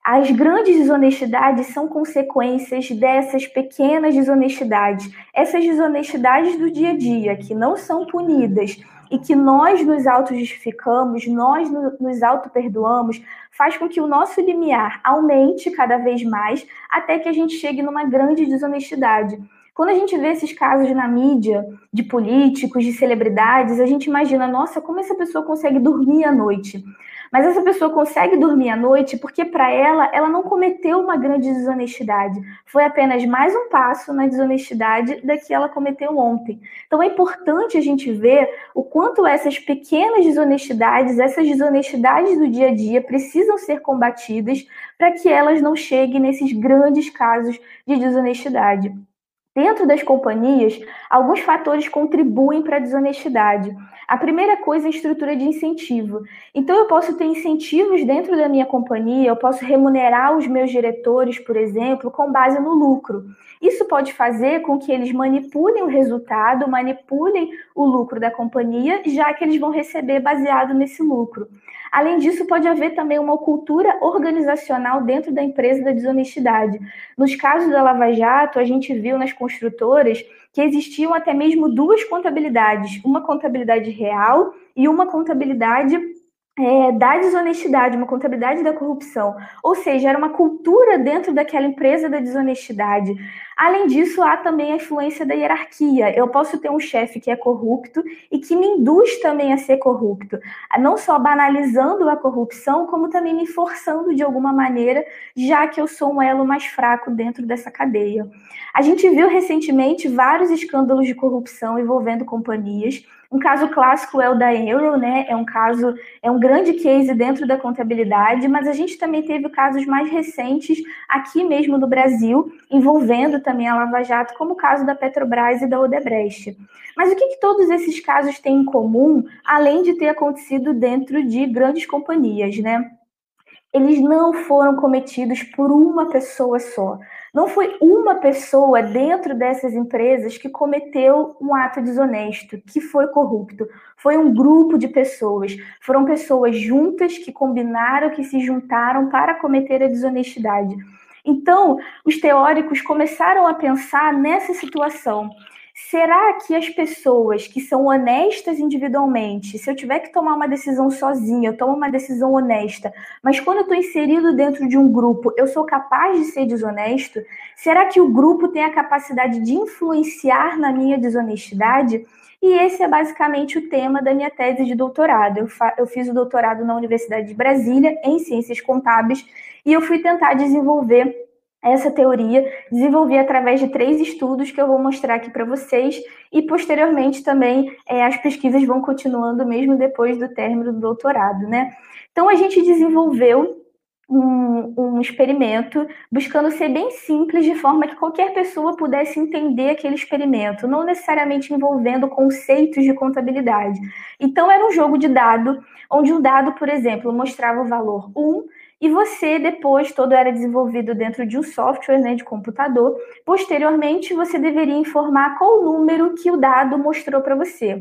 As grandes desonestidades são consequências dessas pequenas desonestidades, essas desonestidades do dia a dia, que não são punidas e que nós nos auto-justificamos, nós nos auto-perdoamos, faz com que o nosso limiar aumente cada vez mais até que a gente chegue numa grande desonestidade. Quando a gente vê esses casos na mídia, de políticos, de celebridades, a gente imagina, nossa, como essa pessoa consegue dormir à noite? Mas essa pessoa consegue dormir à noite porque, para ela, ela não cometeu uma grande desonestidade. Foi apenas mais um passo na desonestidade da que ela cometeu ontem. Então, é importante a gente ver o quanto essas pequenas desonestidades, essas desonestidades do dia a dia, precisam ser combatidas para que elas não cheguem nesses grandes casos de desonestidade. Dentro das companhias, alguns fatores contribuem para a desonestidade. A primeira coisa é a estrutura de incentivo. Então, eu posso ter incentivos dentro da minha companhia, eu posso remunerar os meus diretores, por exemplo, com base no lucro. Isso pode fazer com que eles manipulem o resultado, manipulem o lucro da companhia, já que eles vão receber baseado nesse lucro. Além disso, pode haver também uma cultura organizacional dentro da empresa da desonestidade. Nos casos da Lava Jato, a gente viu nas construtoras que existiam até mesmo duas contabilidades, uma contabilidade real e uma contabilidade é, da desonestidade, uma contabilidade da corrupção. Ou seja, era uma cultura dentro daquela empresa da desonestidade. Além disso, há também a influência da hierarquia. Eu posso ter um chefe que é corrupto e que me induz também a ser corrupto, não só banalizando a corrupção, como também me forçando de alguma maneira, já que eu sou um elo mais fraco dentro dessa cadeia. A gente viu recentemente vários escândalos de corrupção envolvendo companhias. Um caso clássico é o da Euro, né? É um caso, é um grande case dentro da contabilidade, mas a gente também teve casos mais recentes aqui mesmo no Brasil, envolvendo também a Lava Jato, como o caso da Petrobras e da Odebrecht. Mas o que, que todos esses casos têm em comum, além de ter acontecido dentro de grandes companhias, né? Eles não foram cometidos por uma pessoa só. Não foi uma pessoa dentro dessas empresas que cometeu um ato desonesto, que foi corrupto. Foi um grupo de pessoas. Foram pessoas juntas que combinaram, que se juntaram para cometer a desonestidade. Então, os teóricos começaram a pensar nessa situação. Será que as pessoas que são honestas individualmente, se eu tiver que tomar uma decisão sozinha, eu tomo uma decisão honesta, mas quando eu estou inserido dentro de um grupo, eu sou capaz de ser desonesto? Será que o grupo tem a capacidade de influenciar na minha desonestidade? E esse é basicamente o tema da minha tese de doutorado. Eu, eu fiz o doutorado na Universidade de Brasília, em Ciências Contábeis, e eu fui tentar desenvolver essa teoria, desenvolvi através de três estudos que eu vou mostrar aqui para vocês, e posteriormente também é, as pesquisas vão continuando mesmo depois do término do doutorado, né? Então a gente desenvolveu um, um, experimento buscando ser bem simples, de forma que qualquer pessoa pudesse entender aquele experimento, não necessariamente envolvendo conceitos de contabilidade. Então, era um jogo de dado, onde um dado, por exemplo, mostrava o valor 1 e você, depois, todo era desenvolvido dentro de um software né, de computador. Posteriormente, você deveria informar qual número que o dado mostrou para você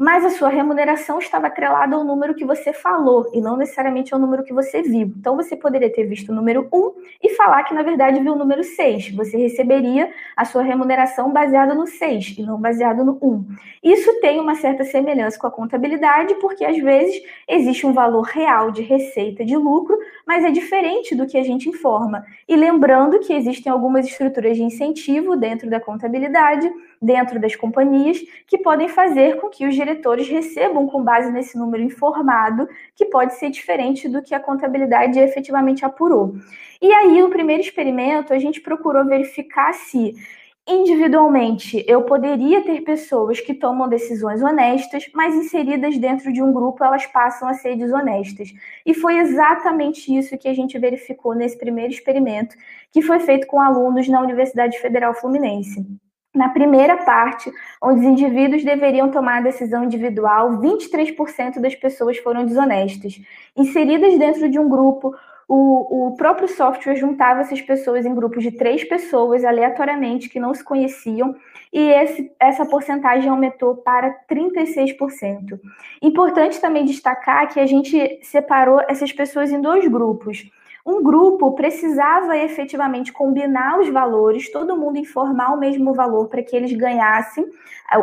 mas a sua remuneração estava atrelada ao número que você falou e não necessariamente ao número que você viu. Então você poderia ter visto o número 1 e falar que na verdade viu o número 6. Você receberia a sua remuneração baseada no 6 e não baseado no 1. Isso tem uma certa semelhança com a contabilidade, porque às vezes existe um valor real de receita de lucro, mas é diferente do que a gente informa. E lembrando que existem algumas estruturas de incentivo dentro da contabilidade, dentro das companhias, que podem fazer com que os recebam com base nesse número informado, que pode ser diferente do que a contabilidade efetivamente apurou. E aí, no primeiro experimento, a gente procurou verificar se individualmente eu poderia ter pessoas que tomam decisões honestas, mas inseridas dentro de um grupo elas passam a ser desonestas. E foi exatamente isso que a gente verificou nesse primeiro experimento, que foi feito com alunos na Universidade Federal Fluminense. Na primeira parte, onde os indivíduos deveriam tomar a decisão individual, 23% das pessoas foram desonestas. Inseridas dentro de um grupo, o, o próprio software juntava essas pessoas em grupos de três pessoas, aleatoriamente, que não se conheciam, e esse, essa porcentagem aumentou para 36%. Importante também destacar que a gente separou essas pessoas em dois grupos um grupo precisava efetivamente combinar os valores, todo mundo informar o mesmo valor para que eles ganhassem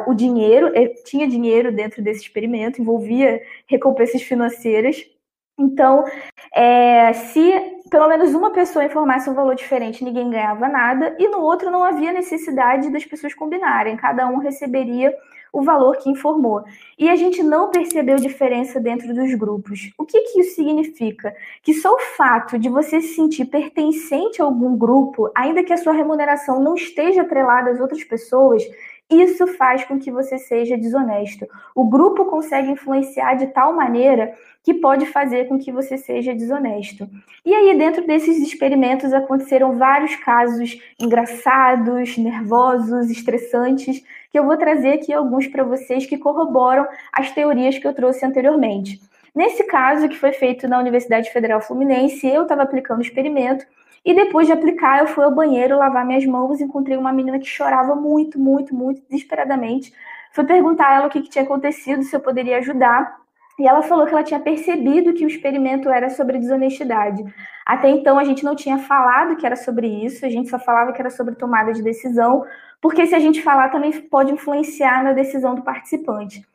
o dinheiro, eh, tinha dinheiro dentro desse experimento, envolvia recompensas financeiras. Então, é, se pelo menos uma pessoa informasse um valor diferente, ninguém ganhava nada, e no outro não havia necessidade das pessoas combinarem, cada um receberia o valor que informou. E a gente não percebeu diferença dentro dos grupos. O que, que isso significa? Que só o fato de você se sentir pertencente a algum grupo, ainda que a sua remuneração não esteja atrelada às outras pessoas, isso faz com que você seja desonesto. O grupo consegue influenciar de tal maneira que pode fazer com que você seja desonesto. E aí, dentro desses experimentos, aconteceram vários casos engraçados, nervosos, estressantes, que eu vou trazer aqui alguns para vocês que corroboram as teorias que eu trouxe anteriormente. Nesse caso, que foi feito na Universidade Federal Fluminense, eu estava aplicando o experimento e depois de aplicar, eu fui ao banheiro lavar minhas mãos, encontrei uma menina que chorava muito, muito, muito, desesperadamente. Fui perguntar a ela o que, que tinha acontecido, se eu poderia ajudar. E ela falou que ela tinha percebido que o experimento era sobre desonestidade. Até então a gente não tinha falado que era sobre isso, a gente só falava que era sobre tomada de decisão, porque se a gente falar também pode influenciar na decisão do participante.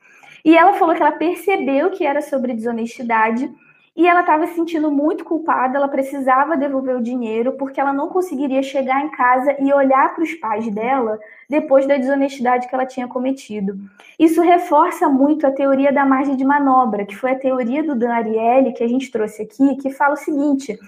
E ela falou que ela percebeu que era sobre desonestidade e ela estava se sentindo muito culpada, ela precisava devolver o dinheiro porque ela não conseguiria chegar em casa e olhar para os pais dela depois da desonestidade que ela tinha cometido. Isso reforça muito a teoria da margem de manobra, que foi a teoria do Dan Ariely que a gente trouxe aqui, que fala o seguinte: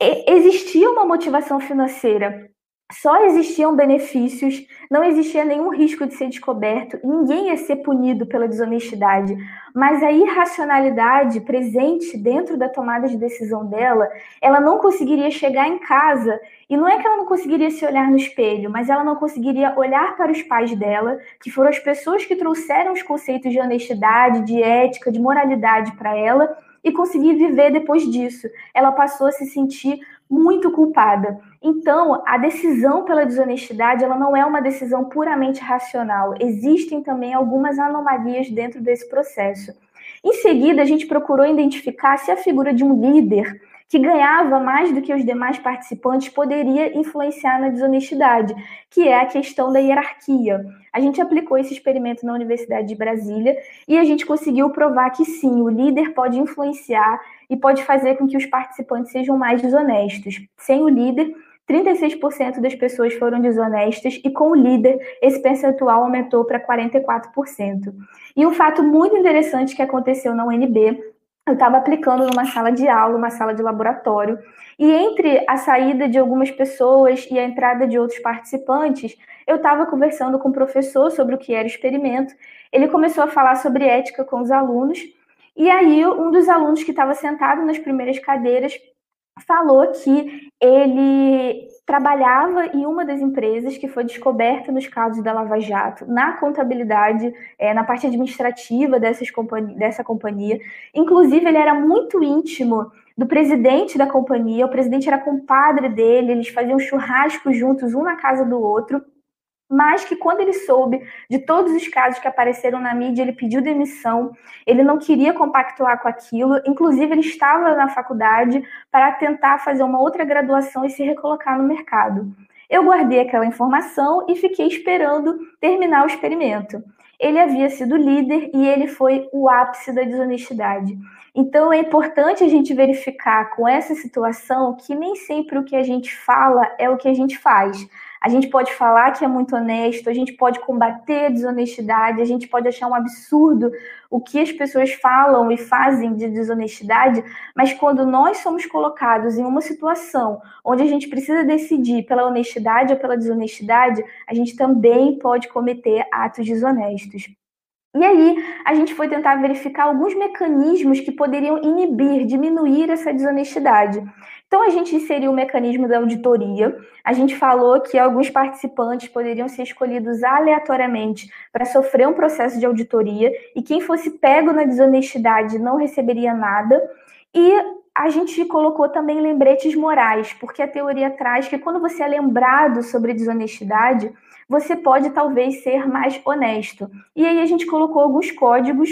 existia uma motivação financeira só existiam benefícios, não existia nenhum risco de ser descoberto, ninguém ia ser punido pela desonestidade, mas a irracionalidade presente dentro da tomada de decisão dela, ela não conseguiria chegar em casa, e não é que ela não conseguiria se olhar no espelho, mas ela não conseguiria olhar para os pais dela, que foram as pessoas que trouxeram os conceitos de honestidade, de ética, de moralidade para ela, e conseguir viver depois disso. Ela passou a se sentir muito culpada. Então, a decisão pela desonestidade, ela não é uma decisão puramente racional. Existem também algumas anomalias dentro desse processo. Em seguida, a gente procurou identificar se a figura de um líder que ganhava mais do que os demais participantes poderia influenciar na desonestidade, que é a questão da hierarquia. A gente aplicou esse experimento na Universidade de Brasília e a gente conseguiu provar que sim, o líder pode influenciar e pode fazer com que os participantes sejam mais desonestos. Sem o líder, 36% das pessoas foram desonestas e com o líder esse percentual aumentou para 44%. E um fato muito interessante que aconteceu na UNB, eu estava aplicando numa sala de aula, uma sala de laboratório, e entre a saída de algumas pessoas e a entrada de outros participantes, eu estava conversando com o professor sobre o que era o experimento. Ele começou a falar sobre ética com os alunos, e aí um dos alunos que estava sentado nas primeiras cadeiras falou que ele trabalhava em uma das empresas que foi descoberta nos casos da Lava Jato, na contabilidade, é, na parte administrativa dessas dessa companhia. Inclusive, ele era muito íntimo do presidente da companhia, o presidente era compadre dele, eles faziam churrasco juntos, um na casa do outro mas que quando ele soube de todos os casos que apareceram na mídia, ele pediu demissão, ele não queria compactuar com aquilo, inclusive ele estava na faculdade para tentar fazer uma outra graduação e se recolocar no mercado. Eu guardei aquela informação e fiquei esperando terminar o experimento. Ele havia sido líder e ele foi o ápice da desonestidade. Então é importante a gente verificar com essa situação que nem sempre o que a gente fala é o que a gente faz. A gente pode falar que é muito honesto, a gente pode combater a desonestidade, a gente pode achar um absurdo o que as pessoas falam e fazem de desonestidade, mas quando nós somos colocados em uma situação onde a gente precisa decidir pela honestidade ou pela desonestidade, a gente também pode cometer atos desonestos. E aí, a gente foi tentar verificar alguns mecanismos que poderiam inibir, diminuir essa desonestidade. Então, a gente inseriu o mecanismo da auditoria. A gente falou que alguns participantes poderiam ser escolhidos aleatoriamente para sofrer um processo de auditoria e quem fosse pego na desonestidade não receberia nada. E a gente colocou também lembretes morais, porque a teoria traz que quando você é lembrado sobre desonestidade, você pode talvez ser mais honesto. E aí a gente colocou alguns códigos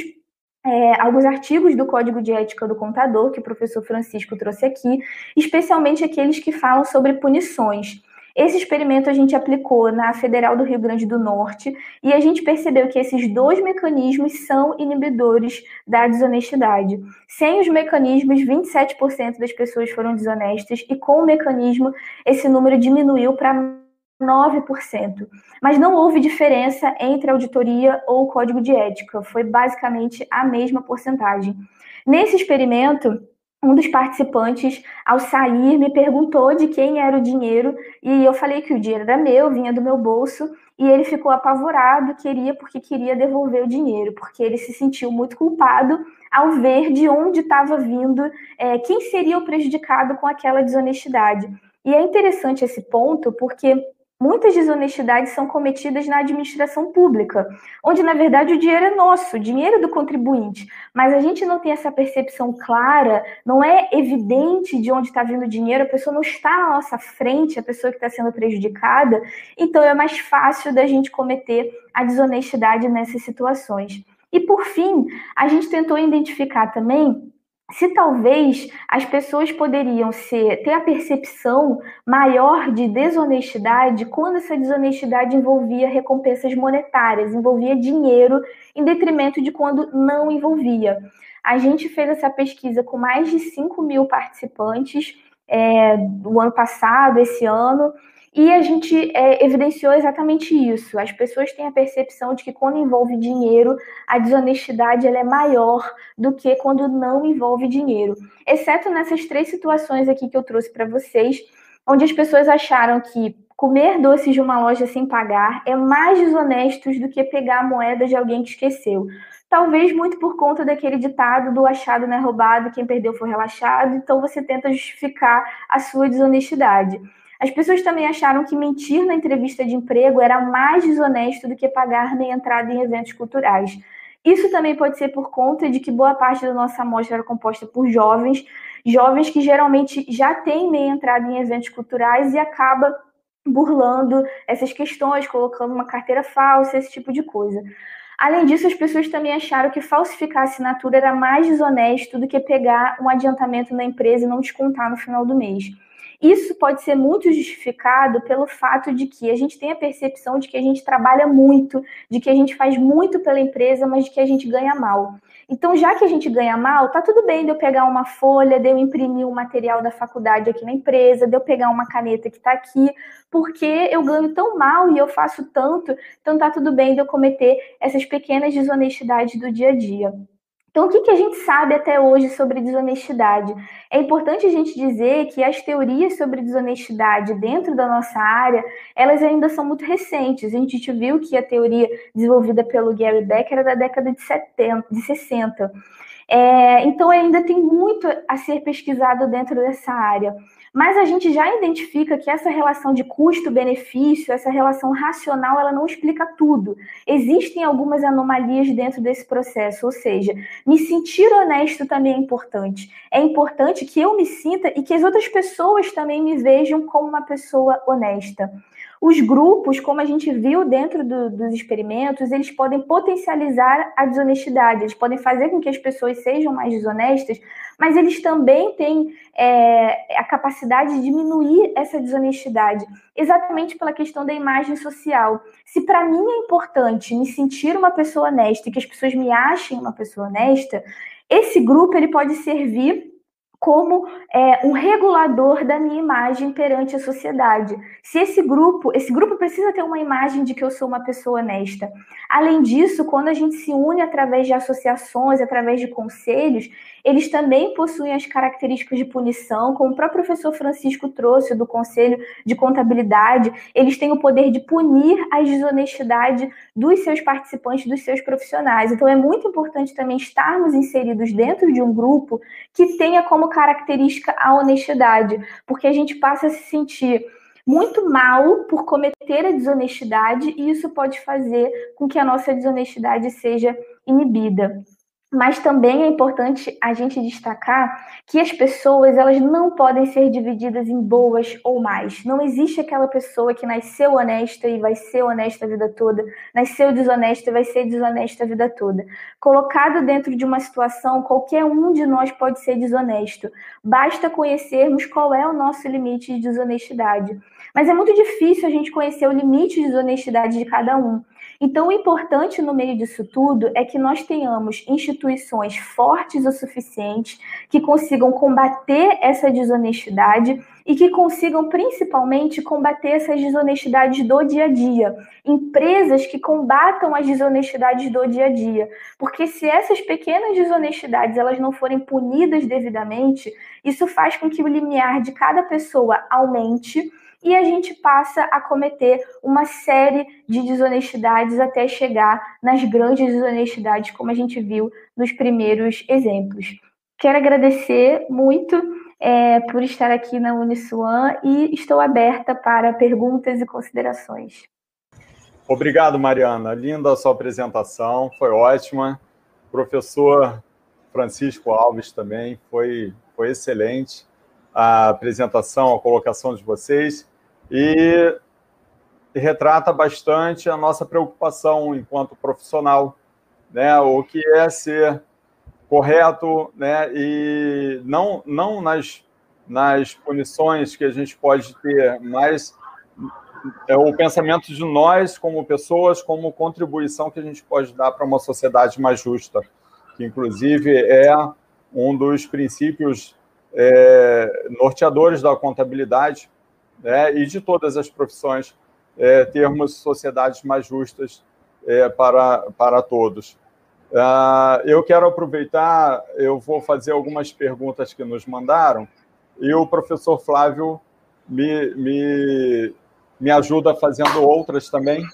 é, alguns artigos do Código de Ética do Contador, que o professor Francisco trouxe aqui, especialmente aqueles que falam sobre punições. Esse experimento a gente aplicou na Federal do Rio Grande do Norte e a gente percebeu que esses dois mecanismos são inibidores da desonestidade. Sem os mecanismos, 27% das pessoas foram desonestas e com o mecanismo, esse número diminuiu para 9%. Mas não houve diferença entre auditoria ou código de ética, foi basicamente a mesma porcentagem. Nesse experimento, um dos participantes, ao sair, me perguntou de quem era o dinheiro e eu falei que o dinheiro era meu, vinha do meu bolso, e ele ficou apavorado, queria porque queria devolver o dinheiro, porque ele se sentiu muito culpado ao ver de onde estava vindo, é, quem seria o prejudicado com aquela desonestidade. E é interessante esse ponto, porque Muitas desonestidades são cometidas na administração pública, onde na verdade o dinheiro é nosso, o dinheiro do contribuinte, mas a gente não tem essa percepção clara, não é evidente de onde está vindo o dinheiro, a pessoa não está na nossa frente, a pessoa que está sendo prejudicada, então é mais fácil da gente cometer a desonestidade nessas situações. E por fim, a gente tentou identificar também se talvez as pessoas poderiam ser, ter a percepção maior de desonestidade quando essa desonestidade envolvia recompensas monetárias, envolvia dinheiro, em detrimento de quando não envolvia. A gente fez essa pesquisa com mais de 5 mil participantes é, do ano passado, esse ano, e a gente é, evidenciou exatamente isso. As pessoas têm a percepção de que quando envolve dinheiro, a desonestidade ela é maior do que quando não envolve dinheiro. Exceto nessas três situações aqui que eu trouxe para vocês, onde as pessoas acharam que comer doces de uma loja sem pagar é mais desonesto do que pegar a moeda de alguém que esqueceu. Talvez muito por conta daquele ditado do achado não é roubado, quem perdeu foi relaxado, então você tenta justificar a sua desonestidade. As pessoas também acharam que mentir na entrevista de emprego era mais desonesto do que pagar meia entrada em eventos culturais. Isso também pode ser por conta de que boa parte da nossa amostra era composta por jovens, jovens que geralmente já têm meia entrada em eventos culturais e acaba burlando essas questões, colocando uma carteira falsa, esse tipo de coisa. Além disso, as pessoas também acharam que falsificar a assinatura era mais desonesto do que pegar um adiantamento na empresa e não descontar no final do mês. Isso pode ser muito justificado pelo fato de que a gente tem a percepção de que a gente trabalha muito, de que a gente faz muito pela empresa, mas de que a gente ganha mal. Então, já que a gente ganha mal, tá tudo bem de eu pegar uma folha, de eu imprimir um material da faculdade aqui na empresa, de eu pegar uma caneta que está aqui, porque eu ganho tão mal e eu faço tanto, então tá tudo bem de eu cometer essas pequenas desonestidades do dia a dia. Então, o que, que a gente sabe até hoje sobre desonestidade? É importante a gente dizer que as teorias sobre desonestidade dentro da nossa área, elas ainda são muito recentes. A gente viu que a teoria desenvolvida pelo Gary Becker era da década de, 70, de 60. É, então, ainda tem muito a ser pesquisado dentro dessa área. Mas a gente já identifica que essa relação de custo-benefício, essa relação racional, ela não explica tudo. Existem algumas anomalias dentro desse processo, ou seja, me sentir honesto também é importante. É importante que eu me sinta e que as outras pessoas também me vejam como uma pessoa honesta. Os grupos, como a gente viu dentro do, dos experimentos, eles podem potencializar a desonestidade, eles podem fazer com que as pessoas sejam mais desonestas, mas eles também têm é, a capacidade de diminuir essa desonestidade, exatamente pela questão da imagem social. Se para mim é importante me sentir uma pessoa honesta e que as pessoas me achem uma pessoa honesta, esse grupo ele pode servir como é, um regulador da minha imagem perante a sociedade. Se esse grupo, esse grupo precisa ter uma imagem de que eu sou uma pessoa honesta. Além disso, quando a gente se une através de associações, através de conselhos, eles também possuem as características de punição, como o próprio professor Francisco trouxe do Conselho de Contabilidade, eles têm o poder de punir a desonestidade dos seus participantes, dos seus profissionais. Então é muito importante também estarmos inseridos dentro de um grupo que tenha como característica a honestidade, porque a gente passa a se sentir muito mal por cometer a desonestidade e isso pode fazer com que a nossa desonestidade seja inibida. Mas também é importante a gente destacar que as pessoas elas não podem ser divididas em boas ou más. Não existe aquela pessoa que nasceu honesta e vai ser honesta a vida toda, nasceu desonesta e vai ser desonesta a vida toda. Colocado dentro de uma situação, qualquer um de nós pode ser desonesto. Basta conhecermos qual é o nosso limite de desonestidade. Mas é muito difícil a gente conhecer o limite de desonestidade de cada um. Então, o importante no meio disso tudo é que nós tenhamos instituições fortes o suficiente que consigam combater essa desonestidade e que consigam principalmente combater essas desonestidades do dia a dia. Empresas que combatam as desonestidades do dia a dia. Porque se essas pequenas desonestidades elas não forem punidas devidamente, isso faz com que o limiar de cada pessoa aumente e a gente passa a cometer uma série de desonestidades até chegar nas grandes desonestidades, como a gente viu nos primeiros exemplos. Quero agradecer muito é, por estar aqui na Uniswan e estou aberta para perguntas e considerações. Obrigado, Mariana. Linda a sua apresentação, foi ótima. Professor Francisco Alves também, foi, foi excelente a apresentação, a colocação de vocês e retrata bastante a nossa preocupação enquanto profissional, né? O que é ser correto, né? E não não nas nas punições que a gente pode ter, mas é o pensamento de nós como pessoas, como contribuição que a gente pode dar para uma sociedade mais justa, que inclusive é um dos princípios é, norteadores da contabilidade, né, e de todas as profissões, é, termos sociedades mais justas é, para, para todos. Uh, eu quero aproveitar, eu vou fazer algumas perguntas que nos mandaram, e o professor Flávio me, me, me ajuda fazendo outras também,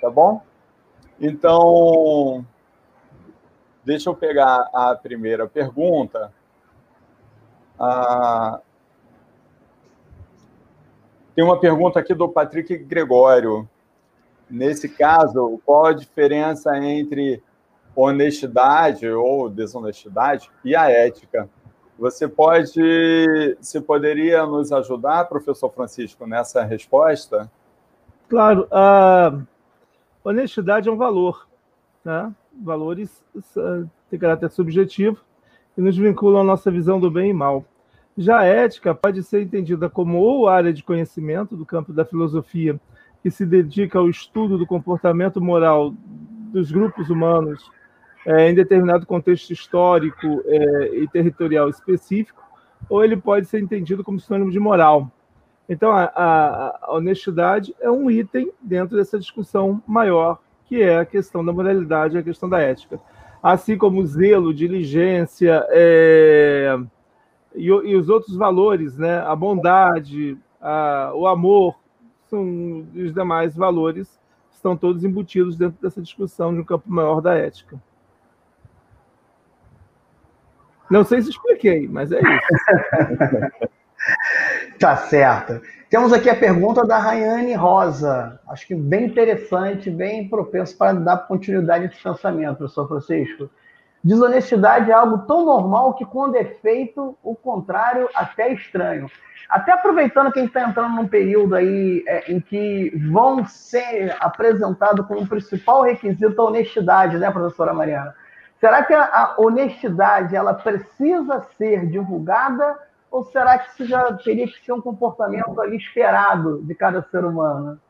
tá bom? Então, deixa eu pegar a primeira pergunta. Uh, tem uma pergunta aqui do Patrick Gregório. Nesse caso, qual a diferença entre honestidade ou desonestidade e a ética? Você pode, você poderia nos ajudar, professor Francisco, nessa resposta? Claro, a honestidade é um valor, né? Valores têm caráter subjetivo e nos vinculam à nossa visão do bem e mal. Já a ética pode ser entendida como ou área de conhecimento do campo da filosofia que se dedica ao estudo do comportamento moral dos grupos humanos é, em determinado contexto histórico é, e territorial específico, ou ele pode ser entendido como sinônimo de moral. Então, a, a, a honestidade é um item dentro dessa discussão maior, que é a questão da moralidade, a questão da ética. Assim como zelo, diligência, é, e, e os outros valores, né? A bondade, a, o amor, são os demais valores estão todos embutidos dentro dessa discussão de um campo maior da ética. Não sei se expliquei, mas é isso. tá certo. Temos aqui a pergunta da Rayane Rosa. Acho que bem interessante, bem propenso para dar continuidade esse pensamento, professor Francisco. Desonestidade é algo tão normal que, quando é feito, o contrário até é estranho. Até aproveitando que a gente está entrando num período aí é, em que vão ser apresentado como principal requisito a honestidade, né, professora Mariana? Será que a, a honestidade ela precisa ser divulgada ou será que isso já teria que ser um comportamento ali esperado de cada ser humano?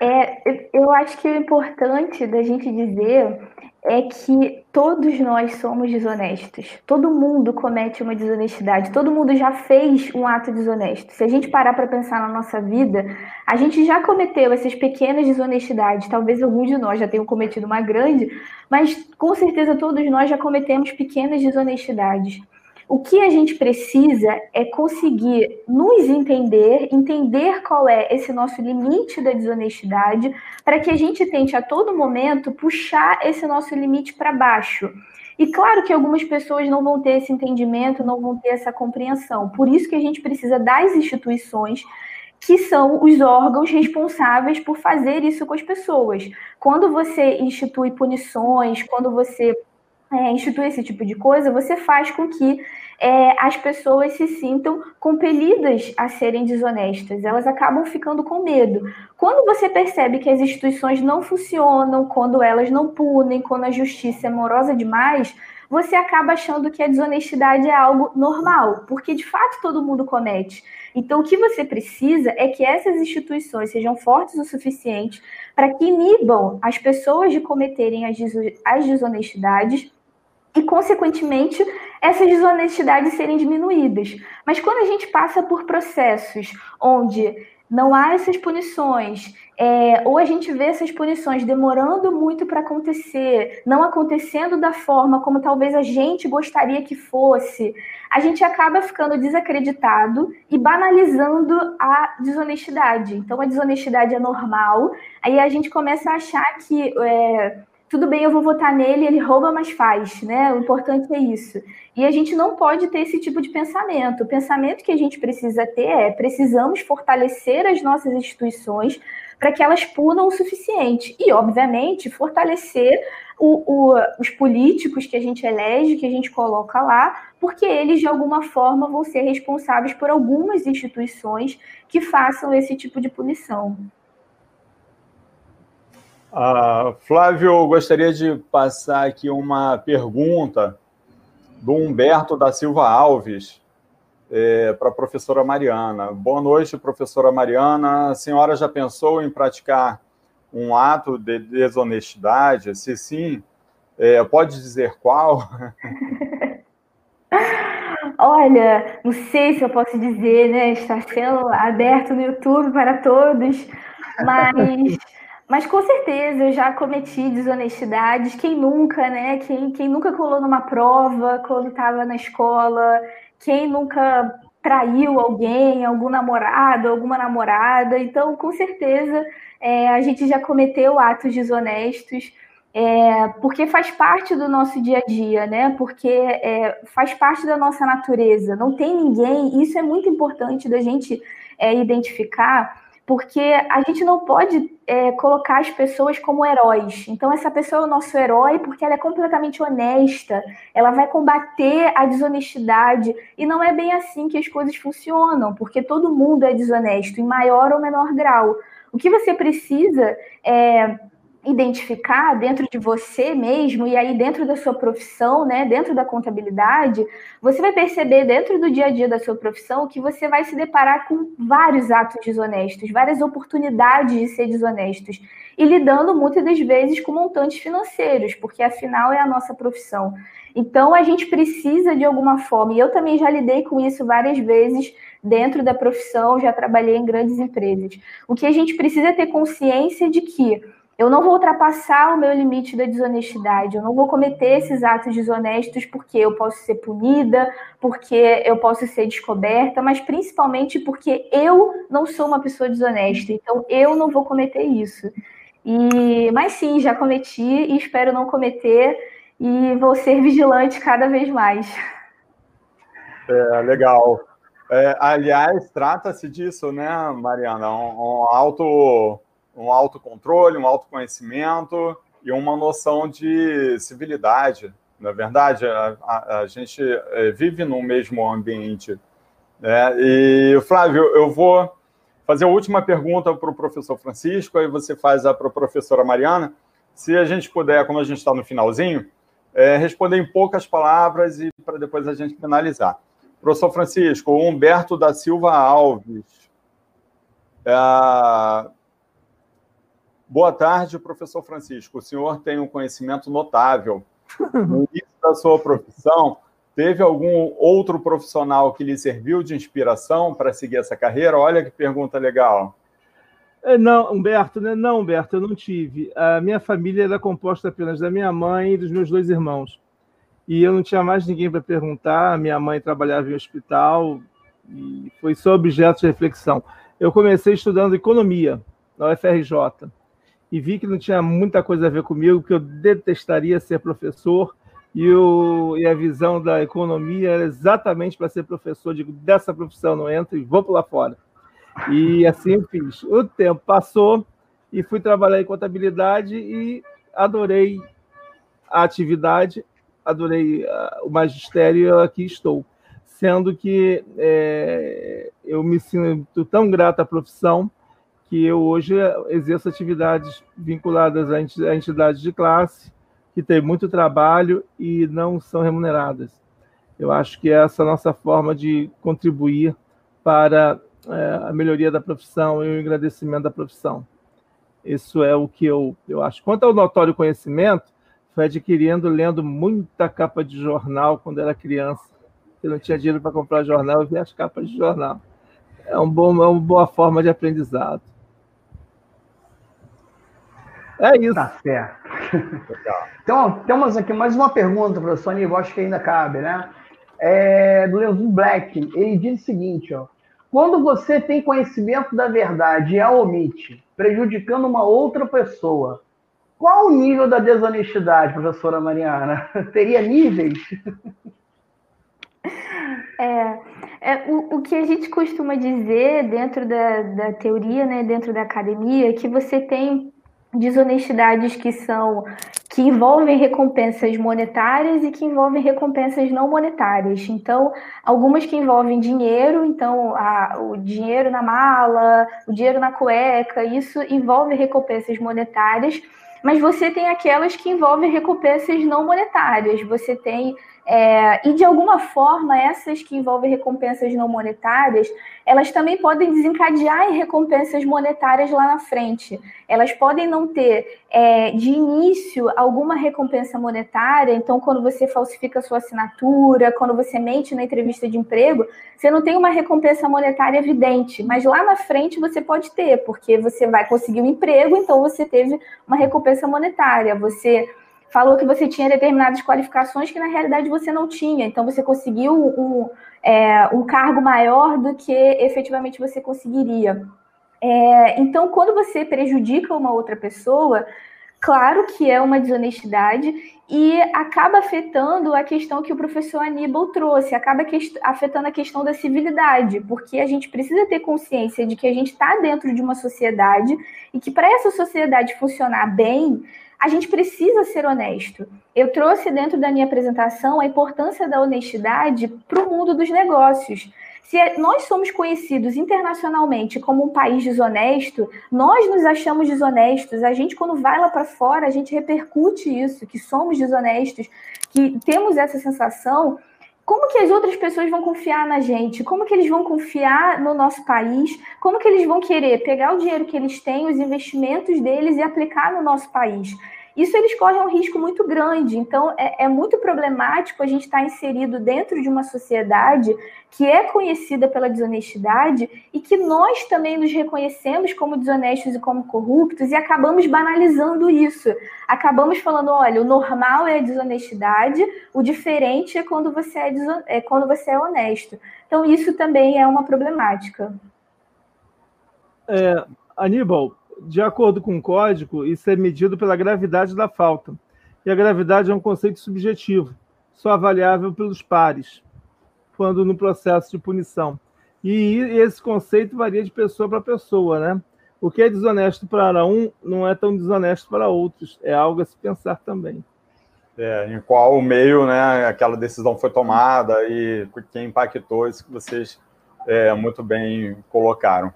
É, eu acho que o importante da gente dizer é que todos nós somos desonestos. Todo mundo comete uma desonestidade. Todo mundo já fez um ato desonesto. Se a gente parar para pensar na nossa vida, a gente já cometeu essas pequenas desonestidades. Talvez alguns de nós já tenham cometido uma grande, mas com certeza todos nós já cometemos pequenas desonestidades. O que a gente precisa é conseguir nos entender, entender qual é esse nosso limite da desonestidade, para que a gente tente a todo momento puxar esse nosso limite para baixo. E claro que algumas pessoas não vão ter esse entendimento, não vão ter essa compreensão. Por isso que a gente precisa das instituições que são os órgãos responsáveis por fazer isso com as pessoas. Quando você institui punições, quando você é, institui esse tipo de coisa, você faz com que é, as pessoas se sintam compelidas a serem desonestas, elas acabam ficando com medo. Quando você percebe que as instituições não funcionam, quando elas não punem, quando a justiça é morosa demais, você acaba achando que a desonestidade é algo normal, porque de fato todo mundo comete. Então, o que você precisa é que essas instituições sejam fortes o suficiente para que inibam as pessoas de cometerem as desonestidades e, consequentemente, essas desonestidades serem diminuídas. Mas quando a gente passa por processos onde não há essas punições, é, ou a gente vê essas punições demorando muito para acontecer, não acontecendo da forma como talvez a gente gostaria que fosse, a gente acaba ficando desacreditado e banalizando a desonestidade. Então, a desonestidade é normal, aí a gente começa a achar que. É, tudo bem, eu vou votar nele, ele rouba, mas faz, né? O importante é isso. E a gente não pode ter esse tipo de pensamento. O pensamento que a gente precisa ter é: precisamos fortalecer as nossas instituições para que elas punam o suficiente. E, obviamente, fortalecer o, o, os políticos que a gente elege, que a gente coloca lá, porque eles, de alguma forma, vão ser responsáveis por algumas instituições que façam esse tipo de punição. Uh, Flávio, gostaria de passar aqui uma pergunta do Humberto da Silva Alves é, para a professora Mariana. Boa noite, professora Mariana. A senhora já pensou em praticar um ato de desonestidade? Se sim, é, pode dizer qual? Olha, não sei se eu posso dizer, né? Está sendo aberto no YouTube para todos, mas mas com certeza eu já cometi desonestidades. Quem nunca, né? Quem, quem nunca colou numa prova quando estava na escola? Quem nunca traiu alguém, algum namorado, alguma namorada? Então, com certeza, é, a gente já cometeu atos desonestos. É, porque faz parte do nosso dia a dia, né? Porque é, faz parte da nossa natureza. Não tem ninguém, isso é muito importante da gente é, identificar, porque a gente não pode é, colocar as pessoas como heróis. Então, essa pessoa é o nosso herói porque ela é completamente honesta, ela vai combater a desonestidade, e não é bem assim que as coisas funcionam, porque todo mundo é desonesto, em maior ou menor grau. O que você precisa é identificar dentro de você mesmo e aí dentro da sua profissão, né, dentro da contabilidade, você vai perceber dentro do dia a dia da sua profissão que você vai se deparar com vários atos desonestos, várias oportunidades de ser desonestos e lidando muitas das vezes com montantes financeiros, porque afinal é a nossa profissão. Então a gente precisa de alguma forma, e eu também já lidei com isso várias vezes dentro da profissão, já trabalhei em grandes empresas. O que a gente precisa é ter consciência de que eu não vou ultrapassar o meu limite da desonestidade, eu não vou cometer esses atos desonestos porque eu posso ser punida, porque eu posso ser descoberta, mas principalmente porque eu não sou uma pessoa desonesta, então eu não vou cometer isso. E, mas sim, já cometi e espero não cometer. e vou ser vigilante cada vez mais. É, legal. É, aliás, trata-se disso, né, Mariana? Um, um, um autocontrole, um autoconhecimento e uma noção de civilidade. Na é verdade, a, a, a gente é, vive no mesmo ambiente. Né? E, Flávio, eu vou fazer a última pergunta para o professor Francisco, aí você faz a para a professora Mariana. Se a gente puder, como a gente está no finalzinho, é, responder em poucas palavras e para depois a gente finalizar. Professor Francisco, Humberto da Silva Alves. É... Boa tarde, professor Francisco. O senhor tem um conhecimento notável. No início da sua profissão, teve algum outro profissional que lhe serviu de inspiração para seguir essa carreira? Olha que pergunta legal. É, não, Humberto, né? não, Humberto, eu não tive. A minha família era composta apenas da minha mãe e dos meus dois irmãos e eu não tinha mais ninguém para perguntar. Minha mãe trabalhava em hospital e foi só objeto de reflexão. Eu comecei estudando economia na UFRJ e vi que não tinha muita coisa a ver comigo, que eu detestaria ser professor e, o, e a visão da economia era exatamente para ser professor. Digo, dessa profissão não entro e vou pular fora. E assim eu fiz. O tempo passou e fui trabalhar em contabilidade e adorei a atividade, adorei uh, o magistério e aqui estou. Sendo que é, eu me sinto tão grato à profissão que eu hoje exerço atividades vinculadas a entidades de classe que têm muito trabalho e não são remuneradas. Eu acho que essa é a nossa forma de contribuir para é, a melhoria da profissão e o engrandecimento da profissão. Isso é o que eu, eu acho. Quanto ao notório conhecimento, foi adquirindo, lendo muita capa de jornal quando era criança. Eu não tinha dinheiro para comprar jornal, eu via as capas de jornal. É, um bom, é uma boa forma de aprendizado. É isso. Tá certo. então, temos aqui mais uma pergunta, professor Aníbal, acho que ainda cabe, né? É, do Leozinho Black. Ele diz o seguinte, ó. Quando você tem conhecimento da verdade e a omite, prejudicando uma outra pessoa, qual o nível da desonestidade, professora Mariana? Teria níveis? É, é o, o, que a gente costuma dizer dentro da, da teoria, né, dentro da academia, é que você tem desonestidades que são que envolvem recompensas monetárias e que envolvem recompensas não monetárias. Então, algumas que envolvem dinheiro, então a, o dinheiro na mala, o dinheiro na cueca, isso envolve recompensas monetárias mas você tem aquelas que envolvem recompensas não monetárias. Você tem é, e de alguma forma, essas que envolvem recompensas não monetárias, elas também podem desencadear em recompensas monetárias lá na frente. Elas podem não ter é, de início alguma recompensa monetária, então, quando você falsifica sua assinatura, quando você mente na entrevista de emprego, você não tem uma recompensa monetária evidente, mas lá na frente você pode ter, porque você vai conseguir um emprego, então você teve uma recompensa monetária. Você falou que você tinha determinadas qualificações que na realidade você não tinha. Então você conseguiu um, é, um cargo maior do que efetivamente você conseguiria. É, então, quando você prejudica uma outra pessoa, claro que é uma desonestidade e acaba afetando a questão que o professor Aníbal trouxe, acaba afetando a questão da civilidade, porque a gente precisa ter consciência de que a gente está dentro de uma sociedade e que para essa sociedade funcionar bem, a gente precisa ser honesto. Eu trouxe dentro da minha apresentação a importância da honestidade para o mundo dos negócios. Se é, nós somos conhecidos internacionalmente como um país desonesto, nós nos achamos desonestos. A gente, quando vai lá para fora, a gente repercute isso, que somos desonestos, que temos essa sensação como que as outras pessoas vão confiar na gente? Como que eles vão confiar no nosso país? Como que eles vão querer pegar o dinheiro que eles têm, os investimentos deles e aplicar no nosso país? Isso eles correm um risco muito grande. Então, é, é muito problemático a gente estar inserido dentro de uma sociedade que é conhecida pela desonestidade e que nós também nos reconhecemos como desonestos e como corruptos e acabamos banalizando isso. Acabamos falando, olha, o normal é a desonestidade, o diferente é quando você é, é quando você é honesto. Então, isso também é uma problemática. É, Aníbal, de acordo com o código, isso é medido pela gravidade da falta. e a gravidade é um conceito subjetivo, só avaliável pelos pares, quando no processo de punição. E esse conceito varia de pessoa para pessoa, né? O que é desonesto para um não é tão desonesto para outros. É algo a se pensar também. É, em qual meio né, aquela decisão foi tomada e quem impactou isso que vocês é, muito bem colocaram.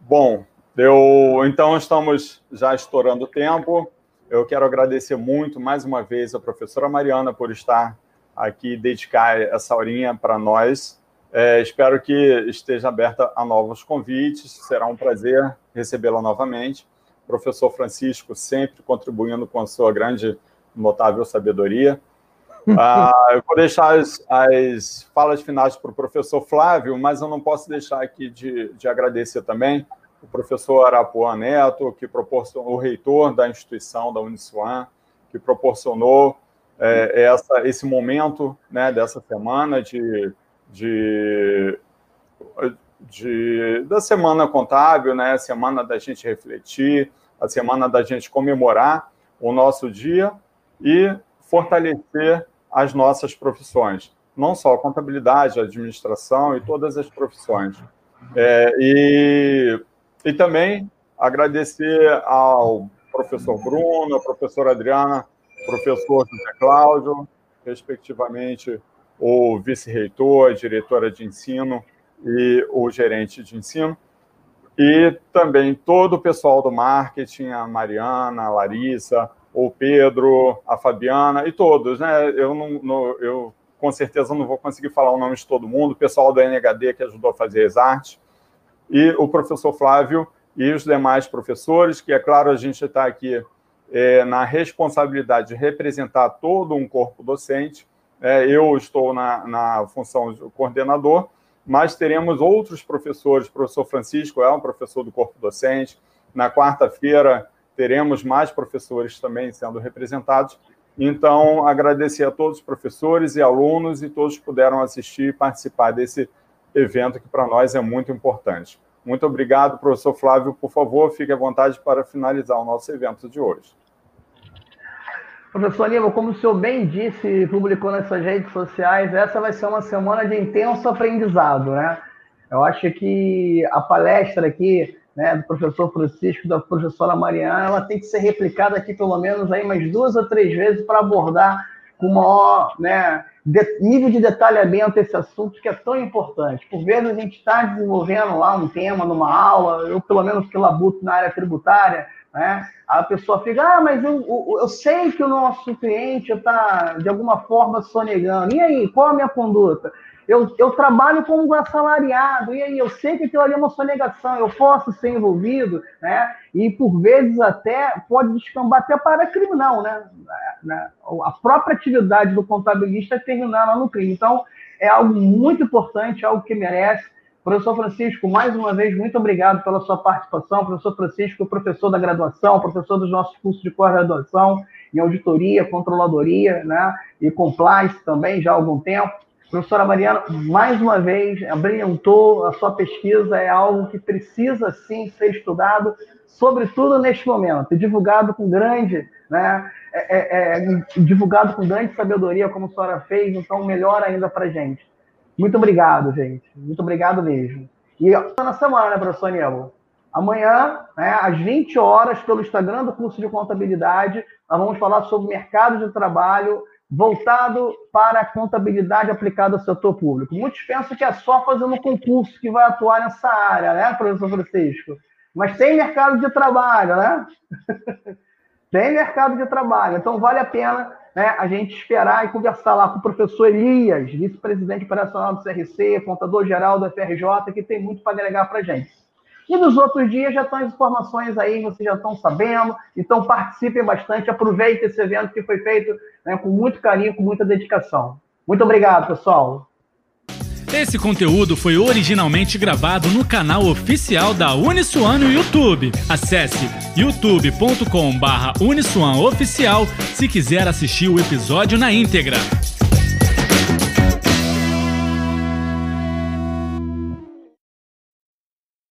Bom, eu, então estamos já estourando o tempo. Eu quero agradecer muito mais uma vez a professora Mariana por estar aqui e dedicar essa horinha para nós. É, espero que esteja aberta a novos convites. Será um prazer recebê-la novamente. Professor Francisco, sempre contribuindo com a sua grande, notável sabedoria. Ah, eu vou deixar as, as falas finais para o professor Flávio, mas eu não posso deixar aqui de, de agradecer também o professor Arapuã Neto, que proporcionou, o reitor da instituição, da Uniswan, que proporcionou é, essa, esse momento né, dessa semana de de, de, da semana contábil, né? A semana da gente refletir, a semana da gente comemorar o nosso dia e fortalecer as nossas profissões, não só a contabilidade, a administração e todas as profissões. É, e, e também agradecer ao professor Bruno, à professora Adriana, professor José Cláudio, respectivamente o vice-reitor, a diretora de ensino e o gerente de ensino. E também todo o pessoal do marketing, a Mariana, a Larissa, o Pedro, a Fabiana e todos, né? Eu, não, não, eu com certeza não vou conseguir falar o nome de todo mundo, o pessoal do NHD que ajudou a fazer as artes, e o professor Flávio e os demais professores, que é claro a gente está aqui é, na responsabilidade de representar todo um corpo docente, é, eu estou na, na função de coordenador, mas teremos outros professores. O professor Francisco é um professor do corpo docente. Na quarta-feira teremos mais professores também sendo representados. Então, agradecer a todos os professores e alunos e todos que puderam assistir e participar desse evento que para nós é muito importante. Muito obrigado, professor Flávio. Por favor, fique à vontade para finalizar o nosso evento de hoje. Professor Aníbal, como o senhor bem disse e publicou nas suas redes sociais, essa vai ser uma semana de intenso aprendizado, né? Eu acho que a palestra aqui, né, do professor Francisco, da professora Mariana, ela tem que ser replicada aqui pelo menos aí umas duas ou três vezes para abordar com maior né, de, nível de detalhamento esse assunto que é tão importante. Por vezes a gente está desenvolvendo lá um tema numa aula, eu pelo menos que labuto na área tributária, né? A pessoa fica, ah, mas eu, eu, eu sei que o nosso cliente está, de alguma forma, sonegando. E aí, qual a minha conduta? Eu, eu trabalho como assalariado, e aí eu sei que aquilo ali é uma sonegação, eu posso ser envolvido, né? E por vezes até pode descambar até para criminal, né? A própria atividade do contabilista é terminar lá no crime. Então, é algo muito importante, algo que merece. Professor Francisco, mais uma vez, muito obrigado pela sua participação. Professor Francisco, professor da graduação, professor dos nossos cursos de pós-graduação em auditoria, controladoria né, e compliance também, já há algum tempo. Professora Mariana, mais uma vez, brilhantou a sua pesquisa, é algo que precisa sim ser estudado, sobretudo neste momento, divulgado com grande, né, é, é, é, divulgado com grande sabedoria, como a senhora fez, então melhor ainda para a gente. Muito obrigado, gente. Muito obrigado mesmo. E na semana, né, professor Aníbal? Amanhã, né, às 20 horas, pelo Instagram do curso de contabilidade, nós vamos falar sobre mercado de trabalho voltado para a contabilidade aplicada ao setor público. Muitos pensam que é só fazendo concurso que vai atuar nessa área, né, professor Francisco? Mas tem mercado de trabalho, né? tem mercado de trabalho. Então, vale a pena né, a gente esperar e conversar lá com o professor Elias, vice-presidente operacional do CRC, contador-geral do FRJ, que tem muito para agregar para a gente. E nos outros dias já estão as informações aí, vocês já estão sabendo, então participem bastante, aproveitem esse evento que foi feito né, com muito carinho, com muita dedicação. Muito obrigado, pessoal. Esse conteúdo foi originalmente gravado no canal oficial da Uniswan no YouTube. Acesse youtube.com/uniswanoficial se quiser assistir o episódio na íntegra.